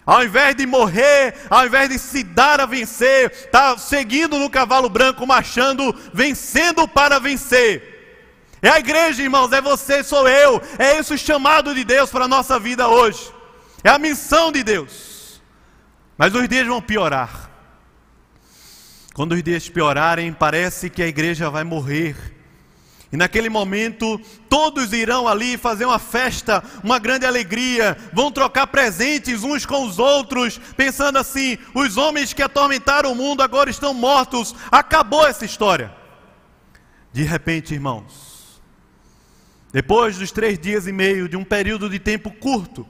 Ao invés de morrer, ao invés de se dar a vencer, está seguindo no cavalo branco, marchando, vencendo para vencer. É a igreja, irmãos, é você, sou eu. É esse o chamado de Deus para a nossa vida hoje. É a missão de Deus. Mas os dias vão piorar. Quando os dias piorarem, parece que a igreja vai morrer. E naquele momento, todos irão ali fazer uma festa, uma grande alegria, vão trocar presentes uns com os outros, pensando assim: os homens que atormentaram o mundo agora estão mortos, acabou essa história. De repente, irmãos, depois dos três dias e meio de um período de tempo curto,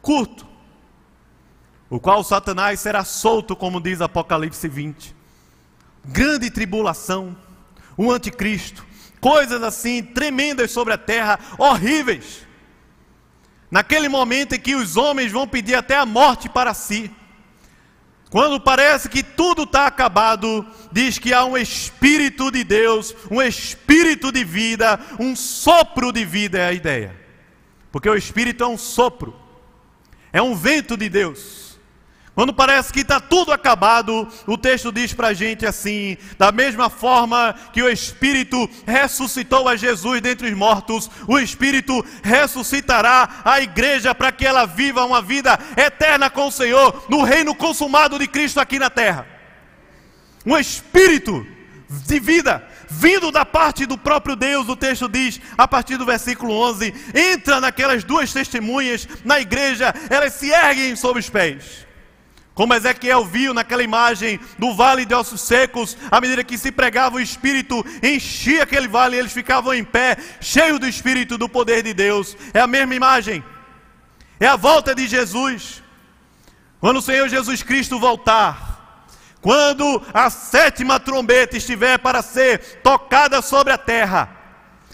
curto, o qual Satanás será solto, como diz Apocalipse 20. Grande tribulação, o anticristo, coisas assim tremendas sobre a terra, horríveis. Naquele momento em que os homens vão pedir até a morte para si. Quando parece que tudo está acabado, diz que há um Espírito de Deus, um Espírito de vida, um sopro de vida é a ideia. Porque o Espírito é um sopro, é um vento de Deus quando parece que está tudo acabado, o texto diz para a gente assim: da mesma forma que o Espírito ressuscitou a Jesus dentre os mortos, o Espírito ressuscitará a igreja para que ela viva uma vida eterna com o Senhor, no reino consumado de Cristo aqui na terra. Um Espírito de vida, vindo da parte do próprio Deus, o texto diz, a partir do versículo 11: entra naquelas duas testemunhas na igreja, elas se erguem sobre os pés. Como Ezequiel viu naquela imagem do vale de ossos secos, à medida que se pregava o Espírito, enchia aquele vale e eles ficavam em pé, cheios do Espírito, do poder de Deus. É a mesma imagem. É a volta de Jesus. Quando o Senhor Jesus Cristo voltar, quando a sétima trombeta estiver para ser tocada sobre a terra,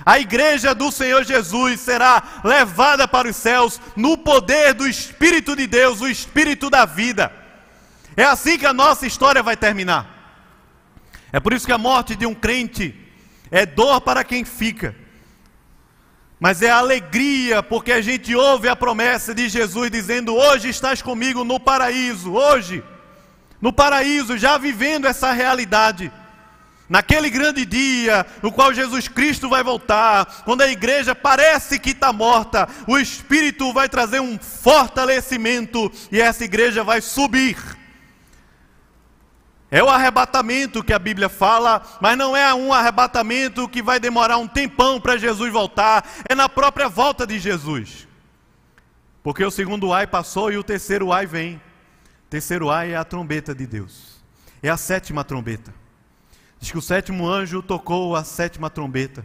a igreja do Senhor Jesus será levada para os céus no poder do Espírito de Deus, o Espírito da vida. É assim que a nossa história vai terminar. É por isso que a morte de um crente é dor para quem fica, mas é alegria porque a gente ouve a promessa de Jesus dizendo: Hoje estás comigo no paraíso, hoje, no paraíso, já vivendo essa realidade. Naquele grande dia, no qual Jesus Cristo vai voltar, quando a igreja parece que está morta, o Espírito vai trazer um fortalecimento e essa igreja vai subir é o arrebatamento que a Bíblia fala, mas não é um arrebatamento que vai demorar um tempão para Jesus voltar, é na própria volta de Jesus. Porque o segundo ai passou e o terceiro ai vem. O terceiro ai é a trombeta de Deus. É a sétima trombeta. Diz que o sétimo anjo tocou a sétima trombeta.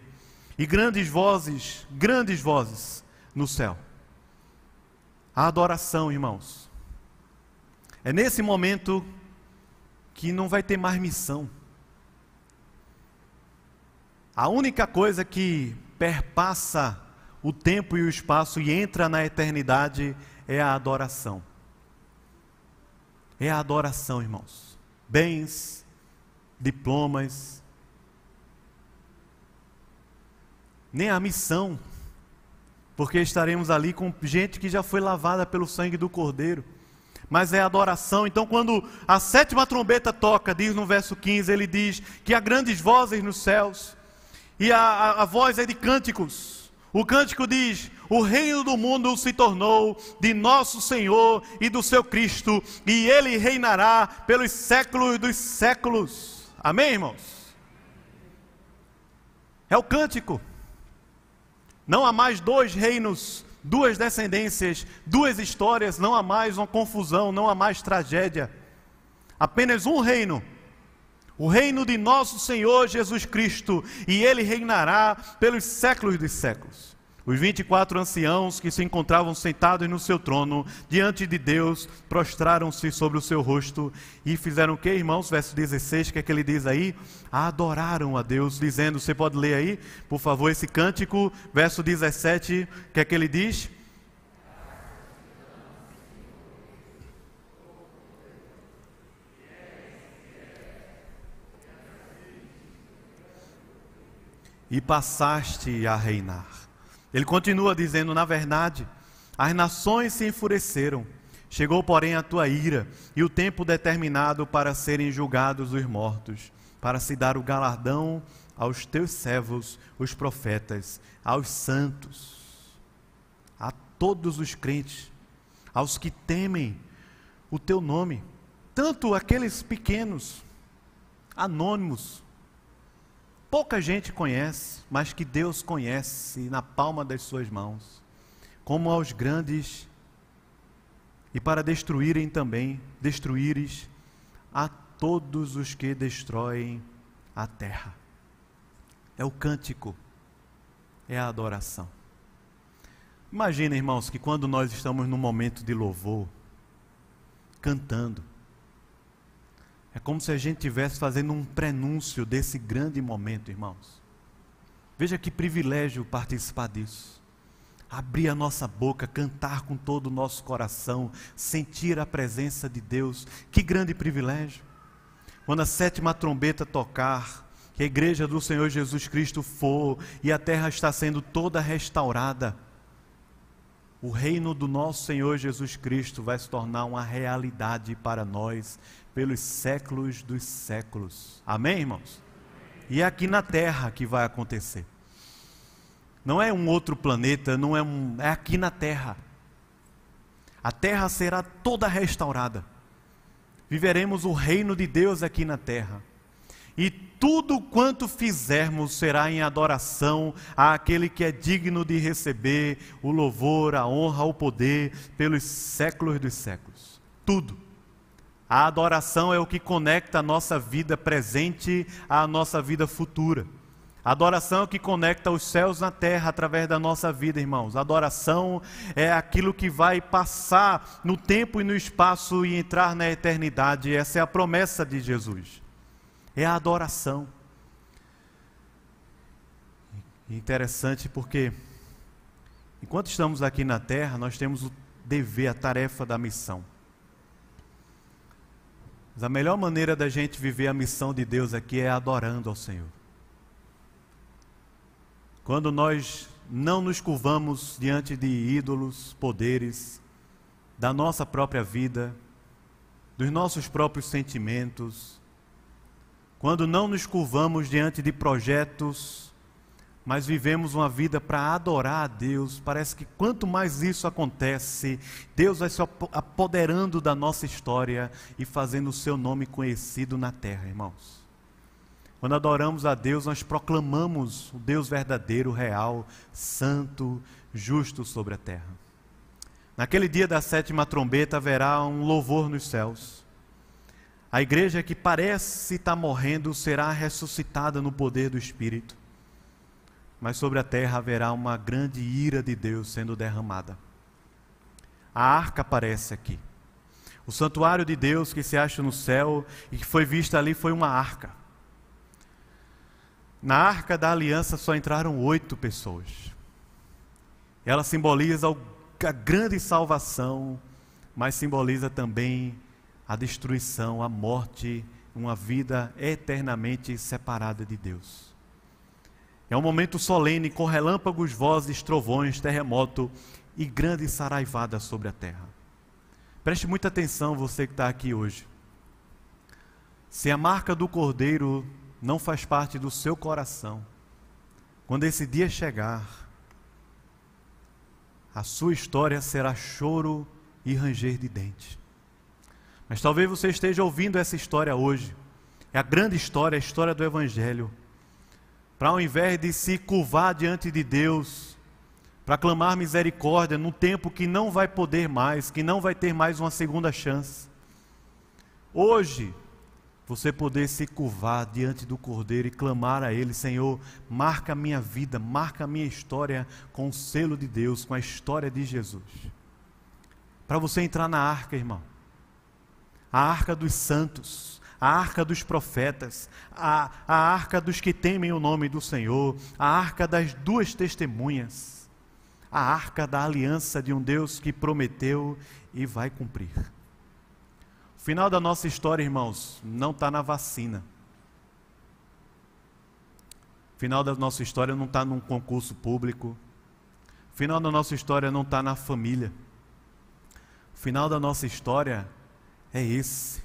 E grandes vozes, grandes vozes no céu. A adoração, irmãos. É nesse momento que não vai ter mais missão. A única coisa que perpassa o tempo e o espaço e entra na eternidade é a adoração. É a adoração, irmãos. Bens, diplomas, nem a missão, porque estaremos ali com gente que já foi lavada pelo sangue do Cordeiro. Mas é adoração. Então, quando a sétima trombeta toca, diz no verso 15, ele diz que há grandes vozes nos céus, e a, a, a voz é de cânticos. O cântico diz: O reino do mundo se tornou de nosso Senhor e do seu Cristo, e ele reinará pelos séculos dos séculos. Amém, irmãos? É o cântico. Não há mais dois reinos, duas descendências, duas histórias, não há mais uma confusão, não há mais tragédia. Apenas um reino o reino de nosso Senhor Jesus Cristo, e ele reinará pelos séculos dos séculos. Os 24 anciãos que se encontravam sentados no seu trono, diante de Deus, prostraram-se sobre o seu rosto e fizeram o que, irmãos? Verso 16, que é que ele diz aí? Adoraram a Deus, dizendo: Você pode ler aí, por favor, esse cântico, verso 17, que é que ele diz? e passaste a reinar. Ele continua dizendo: na verdade, as nações se enfureceram, chegou, porém, a tua ira e o tempo determinado para serem julgados os mortos, para se dar o galardão aos teus servos, os profetas, aos santos, a todos os crentes, aos que temem o teu nome, tanto aqueles pequenos, anônimos, pouca gente conhece, mas que Deus conhece na palma das suas mãos, como aos grandes, e para destruírem também, destruíres a todos os que destroem a terra. É o cântico, é a adoração. Imagina, irmãos, que quando nós estamos num momento de louvor, cantando, é como se a gente estivesse fazendo um prenúncio desse grande momento, irmãos. Veja que privilégio participar disso. Abrir a nossa boca, cantar com todo o nosso coração, sentir a presença de Deus. Que grande privilégio. Quando a sétima trombeta tocar, que a igreja do Senhor Jesus Cristo for e a terra está sendo toda restaurada, o reino do nosso Senhor Jesus Cristo vai se tornar uma realidade para nós pelos séculos dos séculos. Amém, irmãos? E é aqui na Terra que vai acontecer. Não é um outro planeta, não é um, é aqui na Terra. A Terra será toda restaurada. Viveremos o reino de Deus aqui na Terra. E tudo quanto fizermos será em adoração àquele que é digno de receber o louvor, a honra, o poder pelos séculos dos séculos. Tudo. A adoração é o que conecta a nossa vida presente à nossa vida futura. A adoração é o que conecta os céus na terra através da nossa vida, irmãos. A adoração é aquilo que vai passar no tempo e no espaço e entrar na eternidade. Essa é a promessa de Jesus. É a adoração. Interessante porque, enquanto estamos aqui na terra, nós temos o dever, a tarefa da missão. Mas a melhor maneira da gente viver a missão de Deus aqui é adorando ao Senhor. Quando nós não nos curvamos diante de ídolos, poderes, da nossa própria vida, dos nossos próprios sentimentos, quando não nos curvamos diante de projetos mas vivemos uma vida para adorar a Deus. Parece que quanto mais isso acontece, Deus vai se apoderando da nossa história e fazendo o seu nome conhecido na terra, irmãos. Quando adoramos a Deus, nós proclamamos o Deus verdadeiro, real, santo, justo sobre a terra. Naquele dia da sétima trombeta haverá um louvor nos céus. A igreja que parece estar morrendo será ressuscitada no poder do Espírito mas sobre a terra haverá uma grande ira de Deus sendo derramada. A arca aparece aqui. O santuário de Deus que se acha no céu e que foi vista ali foi uma arca. Na arca da aliança só entraram oito pessoas. Ela simboliza a grande salvação, mas simboliza também a destruição, a morte, uma vida eternamente separada de Deus. É um momento solene com relâmpagos, vozes, trovões, terremoto e grande saraivada sobre a terra. Preste muita atenção, você que está aqui hoje. Se a marca do cordeiro não faz parte do seu coração, quando esse dia chegar, a sua história será choro e ranger de dentes. Mas talvez você esteja ouvindo essa história hoje. É a grande história, a história do Evangelho. Para ao invés de se curvar diante de Deus, para clamar misericórdia num tempo que não vai poder mais, que não vai ter mais uma segunda chance. Hoje, você poder se curvar diante do Cordeiro e clamar a Ele: Senhor, marca a minha vida, marca a minha história com o selo de Deus, com a história de Jesus. Para você entrar na arca, irmão, a arca dos santos, a arca dos profetas, a, a arca dos que temem o nome do Senhor, a arca das duas testemunhas, a arca da aliança de um Deus que prometeu e vai cumprir final da nossa história, irmãos, não está na vacina. O final da nossa história não está num concurso público. O final da nossa história não está na família. O final da nossa história é esse.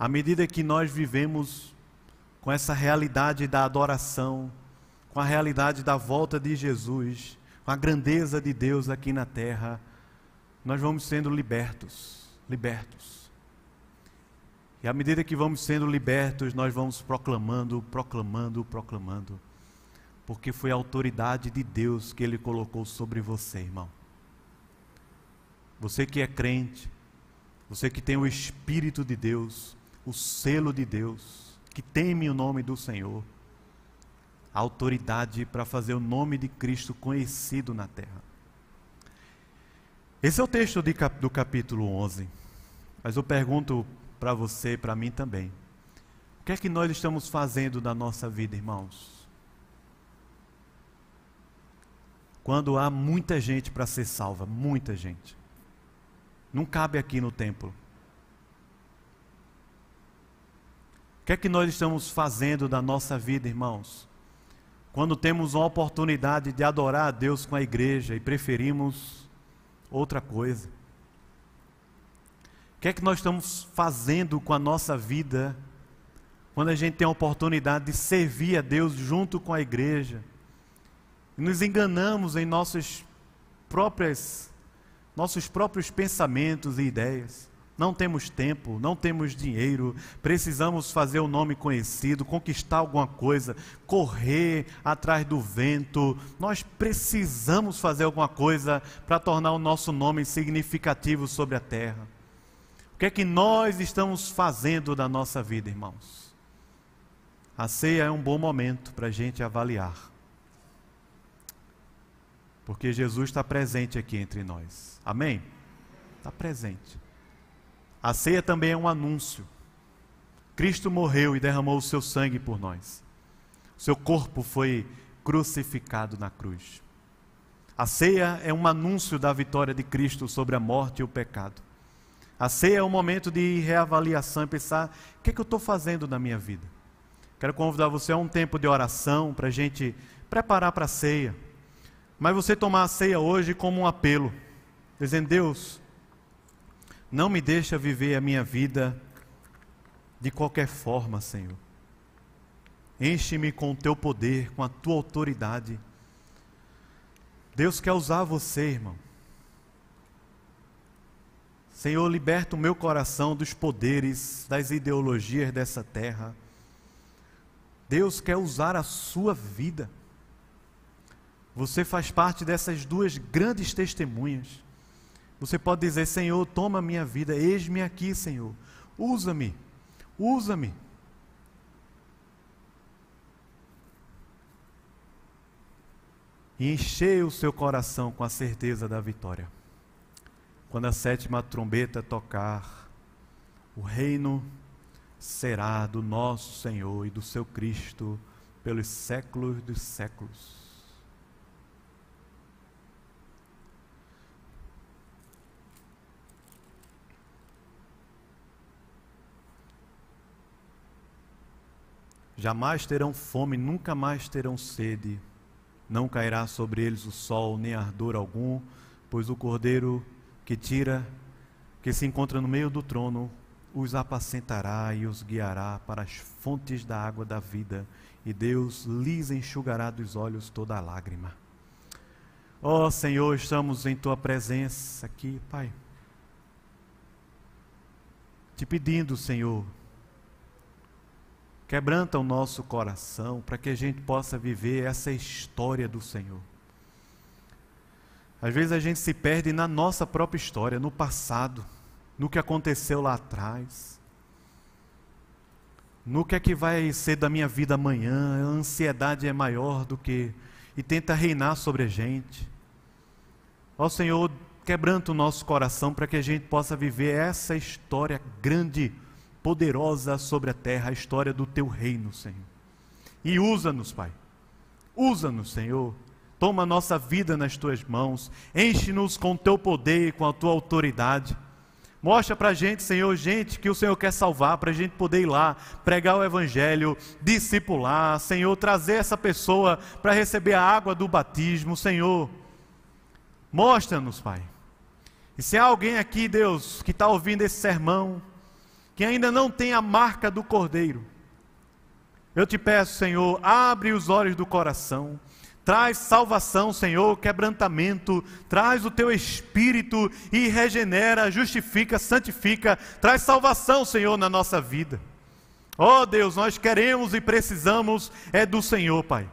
À medida que nós vivemos com essa realidade da adoração, com a realidade da volta de Jesus, com a grandeza de Deus aqui na terra, nós vamos sendo libertos, libertos. E à medida que vamos sendo libertos, nós vamos proclamando, proclamando, proclamando. Porque foi a autoridade de Deus que Ele colocou sobre você, irmão. Você que é crente, você que tem o Espírito de Deus, o selo de Deus, que teme o nome do Senhor, a autoridade para fazer o nome de Cristo conhecido na terra. Esse é o texto do capítulo 11. Mas eu pergunto para você e para mim também. O que é que nós estamos fazendo na nossa vida, irmãos? Quando há muita gente para ser salva, muita gente. Não cabe aqui no templo. O que é que nós estamos fazendo da nossa vida, irmãos? Quando temos uma oportunidade de adorar a Deus com a igreja e preferimos outra coisa. O que é que nós estamos fazendo com a nossa vida quando a gente tem a oportunidade de servir a Deus junto com a igreja? E nos enganamos em nossas próprias, nossos próprios pensamentos e ideias. Não temos tempo, não temos dinheiro, precisamos fazer o nome conhecido, conquistar alguma coisa, correr atrás do vento. Nós precisamos fazer alguma coisa para tornar o nosso nome significativo sobre a terra que é que nós estamos fazendo da nossa vida, irmãos? A ceia é um bom momento para a gente avaliar. Porque Jesus está presente aqui entre nós. Amém? Está presente. A ceia também é um anúncio. Cristo morreu e derramou o seu sangue por nós. O seu corpo foi crucificado na cruz. A ceia é um anúncio da vitória de Cristo sobre a morte e o pecado. A ceia é um momento de reavaliação e pensar: o que, é que eu estou fazendo na minha vida? Quero convidar você a um tempo de oração para a gente preparar para a ceia. Mas você tomar a ceia hoje como um apelo, dizendo: Deus, não me deixa viver a minha vida de qualquer forma, Senhor. Enche-me com o teu poder, com a tua autoridade. Deus quer usar você, irmão. Senhor, liberta o meu coração dos poderes, das ideologias dessa terra. Deus quer usar a sua vida. Você faz parte dessas duas grandes testemunhas. Você pode dizer: Senhor, toma minha vida, eis-me aqui, Senhor. Usa-me, usa-me. E encher o seu coração com a certeza da vitória quando a sétima trombeta tocar, o reino será do nosso Senhor e do seu Cristo pelos séculos dos séculos. Jamais terão fome, nunca mais terão sede. Não cairá sobre eles o sol, nem ardor algum, pois o Cordeiro que tira, que se encontra no meio do trono, os apacentará e os guiará para as fontes da água da vida, e Deus lhes enxugará dos olhos toda a lágrima. Ó oh, Senhor, estamos em tua presença aqui, Pai. Te pedindo, Senhor, Quebranta o nosso coração para que a gente possa viver essa história do Senhor. Às vezes a gente se perde na nossa própria história, no passado, no que aconteceu lá atrás, no que é que vai ser da minha vida amanhã. A ansiedade é maior do que e tenta reinar sobre a gente. Ó Senhor, quebranta o nosso coração para que a gente possa viver essa história grande poderosa sobre a terra, a história do teu reino, Senhor. E usa-nos, Pai. Usa-nos, Senhor. Toma nossa vida nas tuas mãos. Enche-nos com o teu poder e com a tua autoridade. Mostra para a gente, Senhor, gente que o Senhor quer salvar, para a gente poder ir lá, pregar o Evangelho, discipular, Senhor, trazer essa pessoa para receber a água do batismo, Senhor. Mostra-nos, Pai. E se há alguém aqui, Deus, que está ouvindo esse sermão, que ainda não tem a marca do Cordeiro, eu te peço, Senhor, abre os olhos do coração, traz salvação, Senhor, quebrantamento, traz o teu espírito e regenera, justifica, santifica, traz salvação, Senhor, na nossa vida. Ó oh, Deus, nós queremos e precisamos é do Senhor, Pai.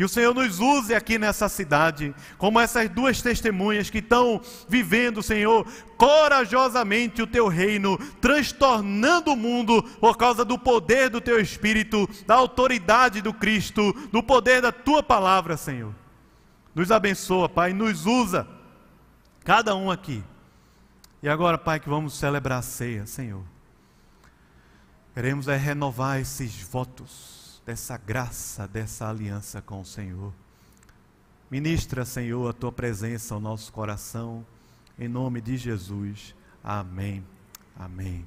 Que o Senhor nos use aqui nessa cidade, como essas duas testemunhas que estão vivendo, Senhor, corajosamente o teu reino, transtornando o mundo por causa do poder do teu Espírito, da autoridade do Cristo, do poder da tua palavra, Senhor. Nos abençoa, Pai, nos usa, cada um aqui. E agora, Pai, que vamos celebrar a ceia, Senhor. Queremos é renovar esses votos dessa graça, dessa aliança com o Senhor. Ministra, Senhor, a tua presença ao nosso coração, em nome de Jesus. Amém. Amém.